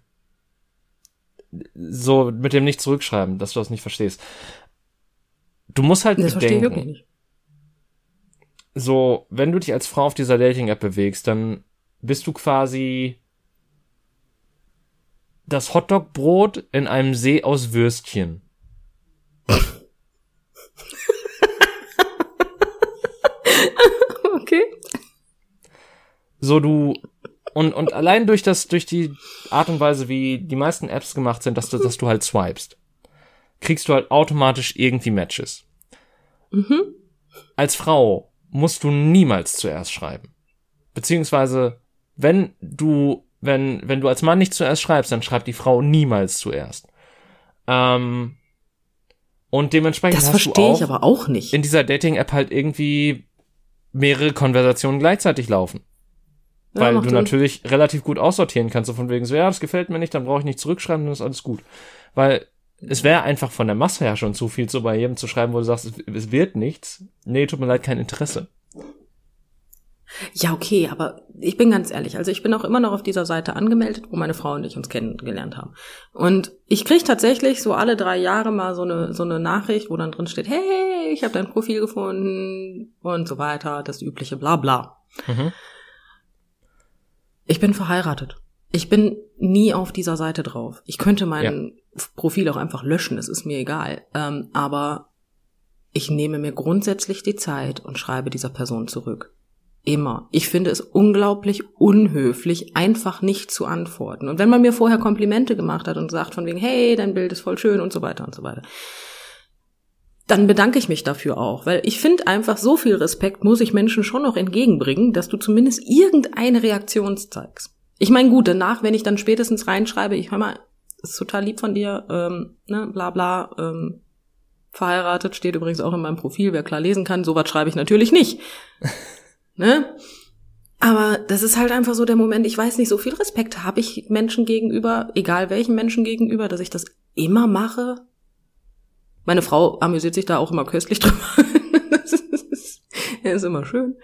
so mit dem nicht zurückschreiben, dass du das nicht verstehst. Du musst halt das bedenken, verstehe ich nicht. so, wenn du dich als Frau auf dieser Dating-App bewegst, dann bist du quasi das Hotdog-Brot in einem See aus Würstchen. (laughs) okay. So du und und allein durch das durch die Art und Weise, wie die meisten Apps gemacht sind, dass du dass du halt swipest, kriegst du halt automatisch irgendwie Matches. Mhm. Als Frau musst du niemals zuerst schreiben. Beziehungsweise wenn du wenn, wenn du als Mann nicht zuerst schreibst, dann schreibt die Frau niemals zuerst. Ähm, und dementsprechend das hast du auch, ich aber auch nicht. in dieser Dating-App halt irgendwie mehrere Konversationen gleichzeitig laufen. Ja, Weil du Sinn. natürlich relativ gut aussortieren kannst, so von wegen so, ja, das gefällt mir nicht, dann brauche ich nicht zurückschreiben, dann ist alles gut. Weil es wäre einfach von der Masse her schon zu viel, so bei jedem zu schreiben, wo du sagst, es, wird nichts. Nee, tut mir leid, kein Interesse. Ja, okay, aber ich bin ganz ehrlich, also ich bin auch immer noch auf dieser Seite angemeldet, wo meine Frau und ich uns kennengelernt haben. Und ich krieg tatsächlich so alle drei Jahre mal so eine so eine Nachricht, wo dann drin steht, hey, ich habe dein Profil gefunden und so weiter, das übliche bla bla. Mhm. Ich bin verheiratet. Ich bin nie auf dieser Seite drauf. Ich könnte mein ja. Profil auch einfach löschen, es ist mir egal. Ähm, aber ich nehme mir grundsätzlich die Zeit und schreibe dieser Person zurück. Immer. Ich finde es unglaublich unhöflich, einfach nicht zu antworten. Und wenn man mir vorher Komplimente gemacht hat und sagt von wegen, hey, dein Bild ist voll schön und so weiter und so weiter, dann bedanke ich mich dafür auch, weil ich finde einfach, so viel Respekt muss ich Menschen schon noch entgegenbringen, dass du zumindest irgendeine Reaktion zeigst. Ich meine, gut, danach, wenn ich dann spätestens reinschreibe, ich hör mal, ist total lieb von dir, ähm, ne, bla bla, ähm, verheiratet, steht übrigens auch in meinem Profil, wer klar lesen kann, sowas schreibe ich natürlich nicht. (laughs) ne? Aber das ist halt einfach so der Moment, ich weiß nicht, so viel Respekt habe ich Menschen gegenüber, egal welchen Menschen gegenüber, dass ich das immer mache. Meine Frau amüsiert sich da auch immer köstlich (laughs) drüber. das ist, ist immer schön.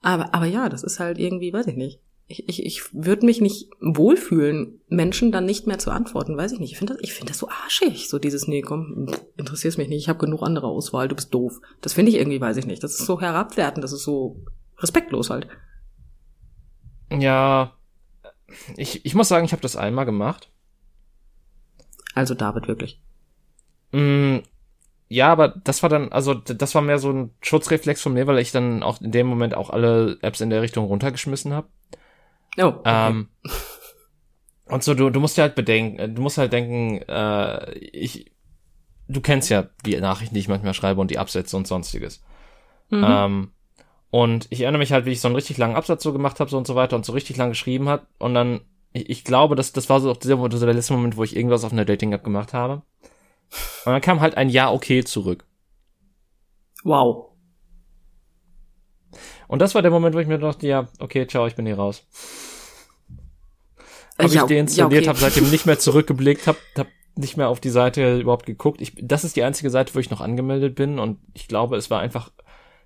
Aber, aber ja, das ist halt irgendwie, weiß ich nicht. Ich, ich, ich würde mich nicht wohlfühlen, Menschen dann nicht mehr zu antworten, weiß ich nicht. Ich finde das, ich finde das so arschig, so dieses, nee, komm, interessierst mich nicht, ich habe genug andere Auswahl, du bist doof. Das finde ich irgendwie, weiß ich nicht. Das ist so herabwertend, das ist so respektlos halt. Ja, ich, ich muss sagen, ich habe das einmal gemacht. Also David wirklich. Mm, ja, aber das war dann, also das war mehr so ein Schutzreflex von mir, weil ich dann auch in dem Moment auch alle Apps in der Richtung runtergeschmissen habe. Oh. Okay. Ähm, (laughs) und so, du, du musst ja halt bedenken, du musst halt denken, äh, ich, du kennst ja die Nachrichten, die ich manchmal schreibe und die Absätze und sonstiges. Mhm. Ähm, und ich erinnere mich halt, wie ich so einen richtig langen Absatz so gemacht habe so und so weiter und so richtig lang geschrieben hat. Und dann, ich, ich glaube, das, das war so auch dieser, der letzte Moment, wo ich irgendwas auf einer Dating-App gemacht habe. Und dann kam halt ein Ja, okay zurück. Wow. Und das war der Moment, wo ich mir dachte, ja, okay, ciao, ich bin hier raus. Habe ja, ich deinstalliert, ja, okay. habe seitdem nicht mehr zurückgeblickt, habe hab nicht mehr auf die Seite überhaupt geguckt. Ich, das ist die einzige Seite, wo ich noch angemeldet bin und ich glaube, es war einfach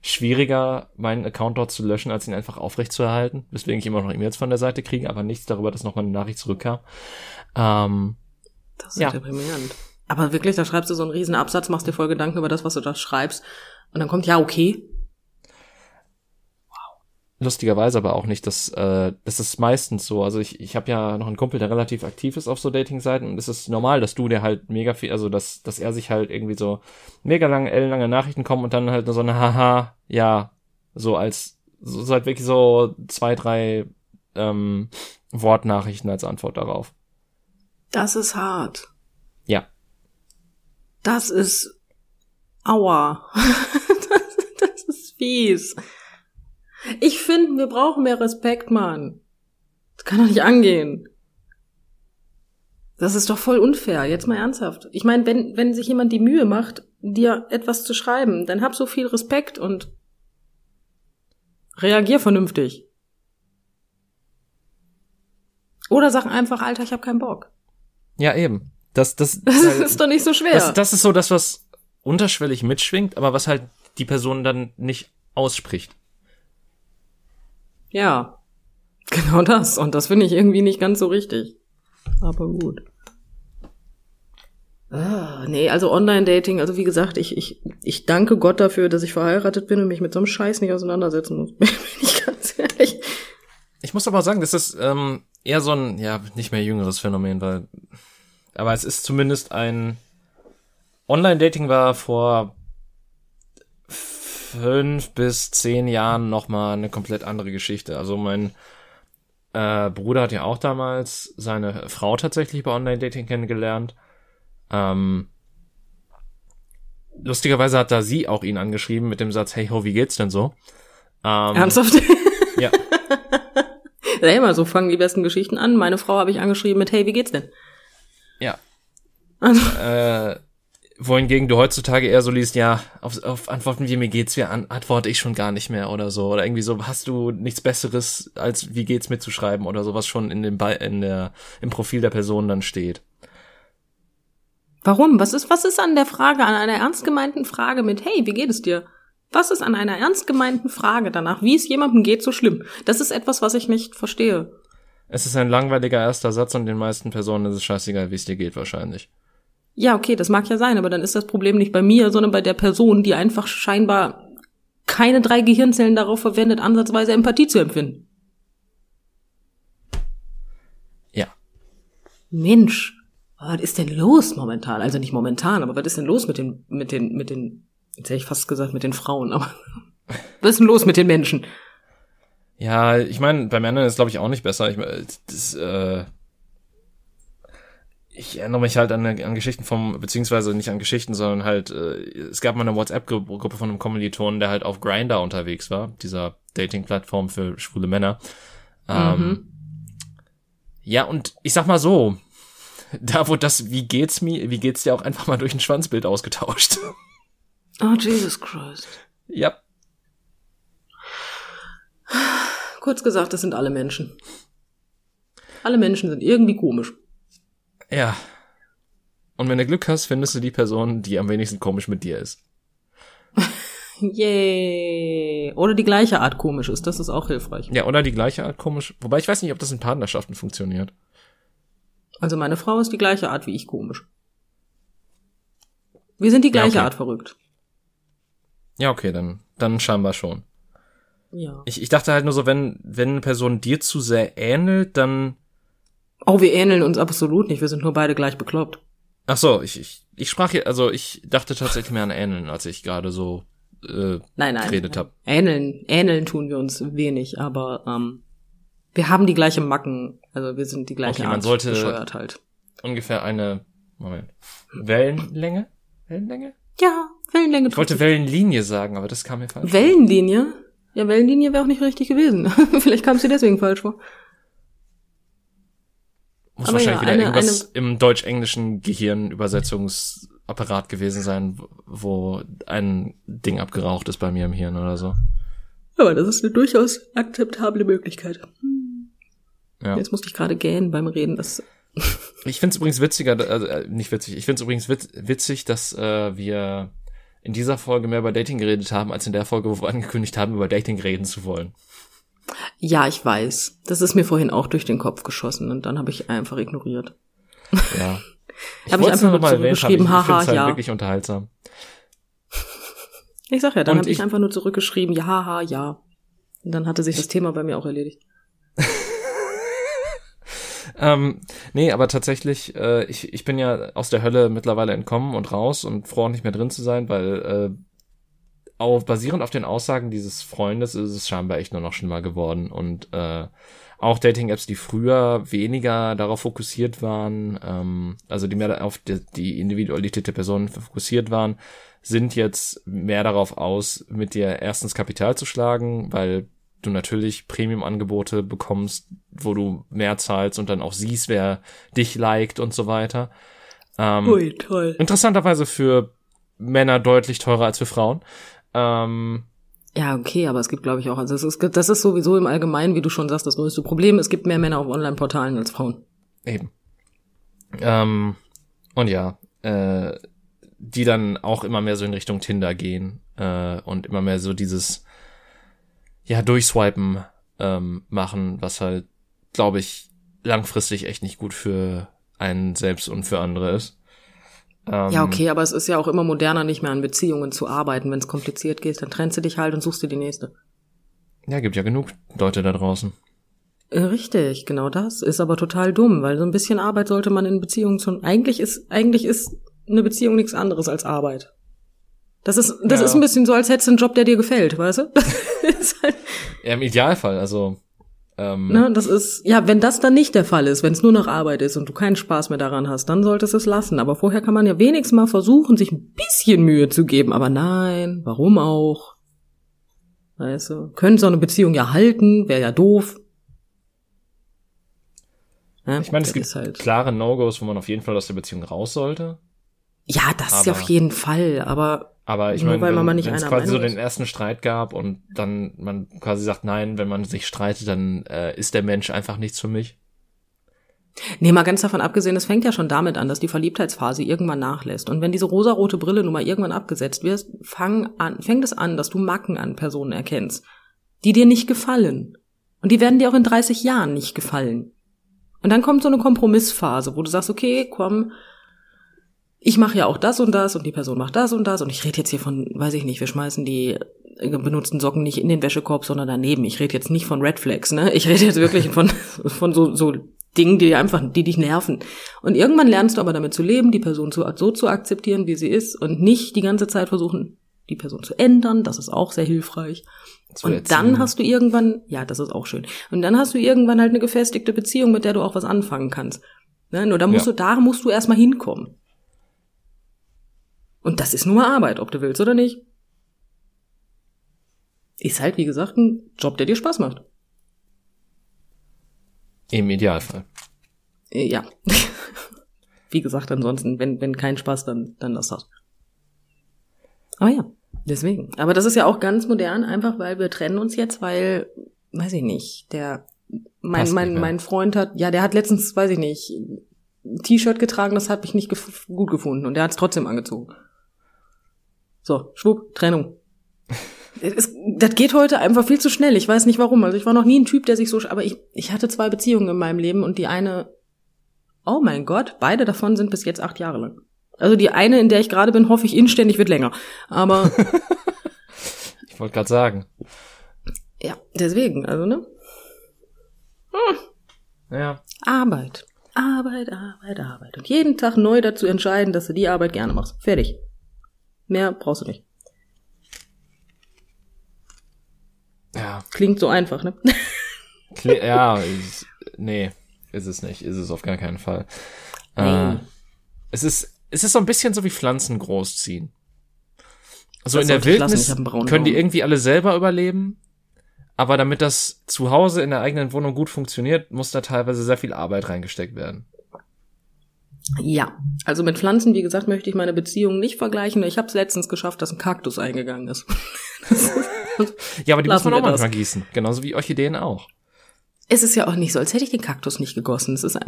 schwieriger, meinen Account dort zu löschen, als ihn einfach aufrechtzuerhalten, weswegen ich immer noch E-Mails von der Seite kriege, aber nichts darüber, dass nochmal eine Nachricht zurückkam. Ähm, das ist ja. deprimierend. Aber wirklich, da schreibst du so einen riesen Absatz, machst dir voll Gedanken über das, was du da schreibst und dann kommt ja okay lustigerweise aber auch nicht, dass äh, das ist meistens so. Also ich, ich habe ja noch einen Kumpel, der relativ aktiv ist auf so Dating-Seiten und es ist normal, dass du dir halt mega viel, also dass, dass er sich halt irgendwie so mega lange, ellenlange Nachrichten kommen und dann halt so eine Haha, ja, so als so, so halt wirklich so zwei, drei ähm, Wortnachrichten als Antwort darauf. Das ist hart. Das ist aua. (laughs) das, das ist fies. Ich finde, wir brauchen mehr Respekt, Mann. Das kann doch nicht angehen. Das ist doch voll unfair, jetzt mal ernsthaft. Ich meine, wenn, wenn sich jemand die Mühe macht, dir etwas zu schreiben, dann hab so viel Respekt und reagier vernünftig. Oder sag einfach, Alter, ich hab keinen Bock. Ja, eben. Das, das, (laughs) das halt, ist doch nicht so schwer. Das, das ist so das, was unterschwellig mitschwingt, aber was halt die Person dann nicht ausspricht. Ja, genau das. Und das finde ich irgendwie nicht ganz so richtig. Aber gut. Ah, nee, also Online-Dating, also wie gesagt, ich, ich, ich danke Gott dafür, dass ich verheiratet bin und mich mit so einem Scheiß nicht auseinandersetzen muss. (laughs) Bin ich ganz ehrlich. Ich muss aber sagen, das ist ähm, eher so ein, ja, nicht mehr jüngeres Phänomen, weil. Aber es ist zumindest ein. Online-Dating war vor fünf bis zehn Jahren nochmal eine komplett andere Geschichte. Also mein äh, Bruder hat ja auch damals seine Frau tatsächlich bei Online-Dating kennengelernt. Ähm, lustigerweise hat da sie auch ihn angeschrieben mit dem Satz, hey ho, wie geht's denn so? Ähm, Ernsthaft? (laughs) ja. Ja, immer so fangen die besten Geschichten an. Meine Frau habe ich angeschrieben mit, hey, wie geht's denn? Ja. Also. Äh, wohingegen du heutzutage eher so liest, ja, auf, auf Antworten wie mir geht's, wie an, antworte ich schon gar nicht mehr oder so. Oder irgendwie so, hast du nichts Besseres, als wie geht's mir zu schreiben oder sowas schon in dem, in der, im Profil der Person dann steht. Warum? Was ist, was ist an der Frage, an einer ernst gemeinten Frage mit, hey, wie geht es dir? Was ist an einer ernst gemeinten Frage danach, wie es jemandem geht, so schlimm? Das ist etwas, was ich nicht verstehe. Es ist ein langweiliger erster Satz und den meisten Personen ist es scheißegal, wie es dir geht, wahrscheinlich. Ja, okay, das mag ja sein, aber dann ist das Problem nicht bei mir, sondern bei der Person, die einfach scheinbar keine drei Gehirnzellen darauf verwendet, ansatzweise Empathie zu empfinden. Ja. Mensch, was ist denn los momentan? Also nicht momentan, aber was ist denn los mit den, mit den, mit den, jetzt hätte ich fast gesagt mit den Frauen, aber (laughs) was ist denn los mit den Menschen? Ja, ich meine, bei Männern ist glaube ich auch nicht besser. Ich das, äh, ich erinnere mich halt an, an Geschichten vom, beziehungsweise nicht an Geschichten, sondern halt, äh, es gab mal eine WhatsApp-Gruppe von einem Kommilitonen, der halt auf Grinder unterwegs war, dieser Dating-Plattform für schwule Männer. Ähm, mhm. Ja, und ich sag mal so, (laughs) da wurde das, wie geht's mir, wie geht's dir auch einfach mal durch ein Schwanzbild ausgetauscht. Oh, Jesus Christ. Ja. Kurz gesagt, das sind alle Menschen. Alle Menschen sind irgendwie komisch. Ja. Und wenn du Glück hast, findest du die Person, die am wenigsten komisch mit dir ist. (laughs) Yay. Oder die gleiche Art komisch ist, das ist auch hilfreich. Ja, oder die gleiche Art komisch. Wobei ich weiß nicht, ob das in Partnerschaften funktioniert. Also meine Frau ist die gleiche Art wie ich komisch. Wir sind die gleiche ja, okay. Art verrückt. Ja, okay, dann, dann scheinbar schon. Ja. Ich, ich dachte halt nur so, wenn, wenn eine Person dir zu sehr ähnelt, dann Oh, wir ähneln uns absolut nicht. Wir sind nur beide gleich bekloppt. Ach so, ich, ich, ich sprach hier, also ich dachte tatsächlich mehr an ähneln, als ich gerade so äh, nein, nein, geredet habe. Ähneln, ähneln tun wir uns wenig, aber ähm, wir haben die gleiche Macken, also wir sind die gleiche okay, man sollte bescheuert halt. Ungefähr eine Moment. Wellenlänge? Wellenlänge? Ja, Wellenlänge. Ich wollte Wellenlinie sagen, aber das kam mir falsch. Wellenlinie? Ja, Wellenlinie wäre auch nicht richtig gewesen. (laughs) Vielleicht kam sie deswegen falsch vor. Muss Aber wahrscheinlich ja, wieder eine, irgendwas eine... im deutsch-englischen Gehirnübersetzungsapparat gewesen sein, wo ein Ding abgeraucht ist bei mir im Hirn oder so. Aber das ist eine durchaus akzeptable Möglichkeit. Ja. Jetzt musste ich gerade gähnen beim Reden. Das Ich finde es übrigens witziger, also äh, nicht witzig, ich finde es übrigens witz, witzig, dass äh, wir in dieser Folge mehr über Dating geredet haben, als in der Folge, wo wir angekündigt haben, über Dating reden zu wollen. Ja, ich weiß. Das ist mir vorhin auch durch den Kopf geschossen und dann habe ich einfach ignoriert. Ja. (laughs) Ich habe ich einfach nur zurückgeschrieben, haha, ich halt ja. wirklich unterhaltsam. Ich sag ja, dann habe ich ich- einfach nur zurückgeschrieben, ja, haha, ja. Und dann hatte sich das Thema bei mir auch erledigt. Ähm, nee, aber tatsächlich, äh, ich, ich bin ja aus der Hölle mittlerweile entkommen und raus und froh, nicht mehr drin zu sein, weil äh, auf, basierend auf den Aussagen dieses Freundes ist es scheinbar echt nur noch schlimmer geworden. Und äh, auch Dating-Apps, die früher weniger darauf fokussiert waren, ähm, also die mehr auf die, die Individualität der Person fokussiert waren, sind jetzt mehr darauf aus, mit dir erstens Kapital zu schlagen, weil du natürlich Premium-Angebote bekommst, wo du mehr zahlst und dann auch siehst, wer dich liked und so weiter. Ähm, Ui, toll. interessanterweise für Männer deutlich teurer als für Frauen. Ähm, Ja, okay, aber es gibt, glaube ich, auch, also es ist, das ist sowieso im Allgemeinen, wie du schon sagst, das größte Problem. Es gibt mehr Männer auf Online-Portalen als Frauen. Eben. Ähm, und ja, äh, die dann auch immer mehr so in Richtung Tinder gehen äh, und immer mehr so dieses ja durchswipen ähm, machen, was halt, glaube ich, langfristig echt nicht gut für einen selbst und für andere ist. Ähm, Ja, okay, aber es ist ja auch immer moderner, nicht mehr an Beziehungen zu arbeiten. Wenn es kompliziert geht, dann trennst du dich halt und suchst dir die nächste. Ja, gibt ja genug Leute da draußen. Äh, Richtig, genau das. Ist aber total dumm, weil so ein bisschen Arbeit sollte man in Beziehungen schon. Eigentlich ist, eigentlich ist eine Beziehung nichts anderes als Arbeit. Das ist, das Ja. ist ein bisschen so, als hättest du einen Job, der dir gefällt, weißt du? (laughs) Ist halt, Ja, im Idealfall, also ähm, ne, das ist, ja, wenn das dann nicht der Fall ist, wenn es nur noch Arbeit ist und du keinen Spaß mehr daran hast, dann solltest du es lassen. Aber vorher kann man ja wenigstens mal versuchen, sich ein bisschen Mühe zu geben. Aber nein, warum auch? Weißt du, könnte so eine Beziehung ja halten, wäre ja doof. Ja, ich meine, es gibt ist halt- klare No-Gos, wo man auf jeden Fall aus der Beziehung raus sollte. Ja, das ja Aber- auf jeden Fall, aber Aber ich Nur meine, wenn es quasi so den ersten Streit gab und dann man quasi sagt, nein, wenn man sich streitet, dann äh, ist der Mensch einfach nichts für mich. nee, mal ganz davon abgesehen, es fängt ja schon damit an, dass die Verliebtheitsphase irgendwann nachlässt. Und wenn diese rosarote Brille nun mal irgendwann abgesetzt wird, fang an, fängt es an, dass du Macken an Personen erkennst, die dir nicht gefallen. Und die werden dir auch in 30 Jahren nicht gefallen. Und dann kommt so eine Kompromissphase, wo du sagst, okay, komm, ich mache ja auch das und das und die Person macht das und das und ich rede jetzt hier von, weiß ich nicht, wir schmeißen die äh, benutzten Socken nicht in den Wäschekorb, sondern daneben. Ich rede jetzt nicht von Red Flags, ne? Ich rede jetzt wirklich von, (laughs) von so, so Dingen, die einfach, die dich nerven. Und irgendwann lernst du aber damit zu leben, die Person zu, so zu akzeptieren, wie sie ist und nicht die ganze Zeit versuchen, die Person zu ändern. Das ist auch sehr hilfreich. Und dann hast du irgendwann, ja, das ist auch schön. Und dann hast du irgendwann halt eine gefestigte Beziehung, mit der du auch was anfangen kannst. Ne? Nur da musst Ja. du, da musst du erstmal hinkommen. Und das ist nur Arbeit, ob du willst oder nicht. Ist halt, wie gesagt, ein Job, der dir Spaß macht. Im Idealfall. Äh, Ja. (laughs) wie gesagt, ansonsten, wenn, wenn kein Spaß, dann, dann lass das. Aber ja, deswegen. Aber das ist ja auch ganz modern, einfach weil wir trennen uns jetzt, weil, weiß ich nicht, der, mein, Passt mein, mein Freund hat, ja, der hat letztens, weiß ich nicht, ein T-Shirt getragen, das habe ich nicht gef gut gefunden und der hat es trotzdem angezogen. So, schwupp, Trennung. Es, das geht heute einfach viel zu schnell. Ich weiß nicht warum. Also ich war noch nie ein Typ, der sich so, aber ich, ich hatte zwei Beziehungen in meinem Leben und die eine, oh mein Gott, beide davon sind bis jetzt acht Jahre lang. Also die eine, in der ich gerade bin, hoffe ich inständig wird länger. Aber (laughs) Ich wollte gerade sagen. ja, deswegen, also ne? Ja. Arbeit. Arbeit, Arbeit, Arbeit. Und jeden Tag neu dazu entscheiden, dass du die Arbeit gerne machst. Fertig. Mehr brauchst du nicht. Ja. Klingt so einfach, ne? (laughs) Kle ja, ist, nee, ist es nicht. Ist es auf gar keinen Fall. Äh, es ist, es ist so ein bisschen so wie Pflanzen großziehen. So Das in der Wildnis können die irgendwie alle selber überleben. Aber damit das zu Hause in der eigenen Wohnung gut funktioniert, muss da teilweise sehr viel Arbeit reingesteckt werden. Ja, also mit Pflanzen, wie gesagt, möchte ich meine Beziehung nicht vergleichen. Ich habe es letztens geschafft, dass ein Kaktus eingegangen ist. Ja, aber die muss man auch wir das. manchmal gießen. Genauso wie Orchideen auch. es ist ja auch nicht so, als hätte ich den Kaktus nicht gegossen. Es ist,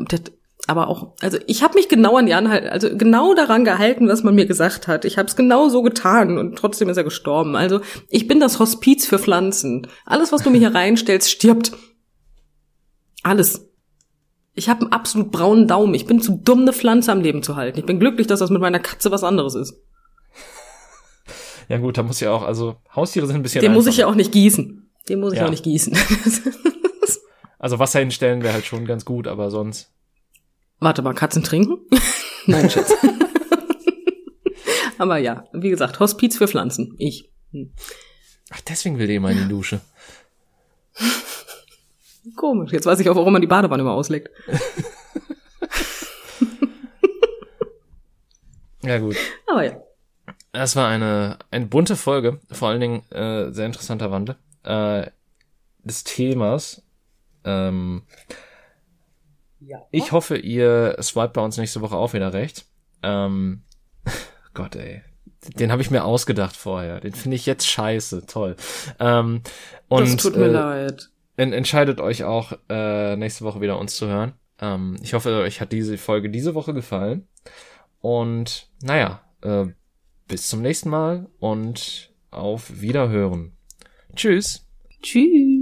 aber auch, also ich habe mich genau an die Anhalt, also genau daran gehalten, was man mir gesagt hat. Ich habe es genau so getan und trotzdem ist er gestorben. Also ich bin das Hospiz für Pflanzen. Alles, was du mir hier reinstellst, stirbt. Alles. Ich habe einen absolut braunen Daumen. Ich bin zu dumm, eine Pflanze am Leben zu halten. Ich bin glücklich, dass das mit meiner Katze was anderes ist. (laughs) Ja gut, da muss ja auch, also Haustiere sind ein bisschen. Den einfacher. muss ich ja auch nicht gießen. Den muss ich ja. auch nicht gießen. (laughs) also Wasser hinstellen wäre halt schon ganz gut, aber sonst. Warte mal, Katzen trinken? (laughs) Nein, Schatz. Aber ja, wie gesagt, Hospiz für Pflanzen. Ich. Hm. Ach, deswegen will der immer in die Dusche. Komisch. Jetzt weiß ich auch, warum man die Badewanne immer ausleckt. (laughs) ja, gut. Aber ja. Das war eine, eine bunte Folge, vor allen Dingen äh, sehr interessanter Wandel äh, des Themas. Ähm, ja. Ich hoffe, ihr swipet bei uns nächste Woche auch wieder recht. Ähm, (laughs) Gott, ey. Den habe ich mir ausgedacht vorher. Den finde ich jetzt scheiße. Toll. Ähm, und, das tut mir äh, leid. En entscheidet euch auch, äh, nächste Woche wieder uns zu hören. Ähm, ich hoffe, euch hat diese Folge diese Woche gefallen. Und naja, äh, bis zum nächsten Mal und auf Wiederhören. Tschüss. Tschüss.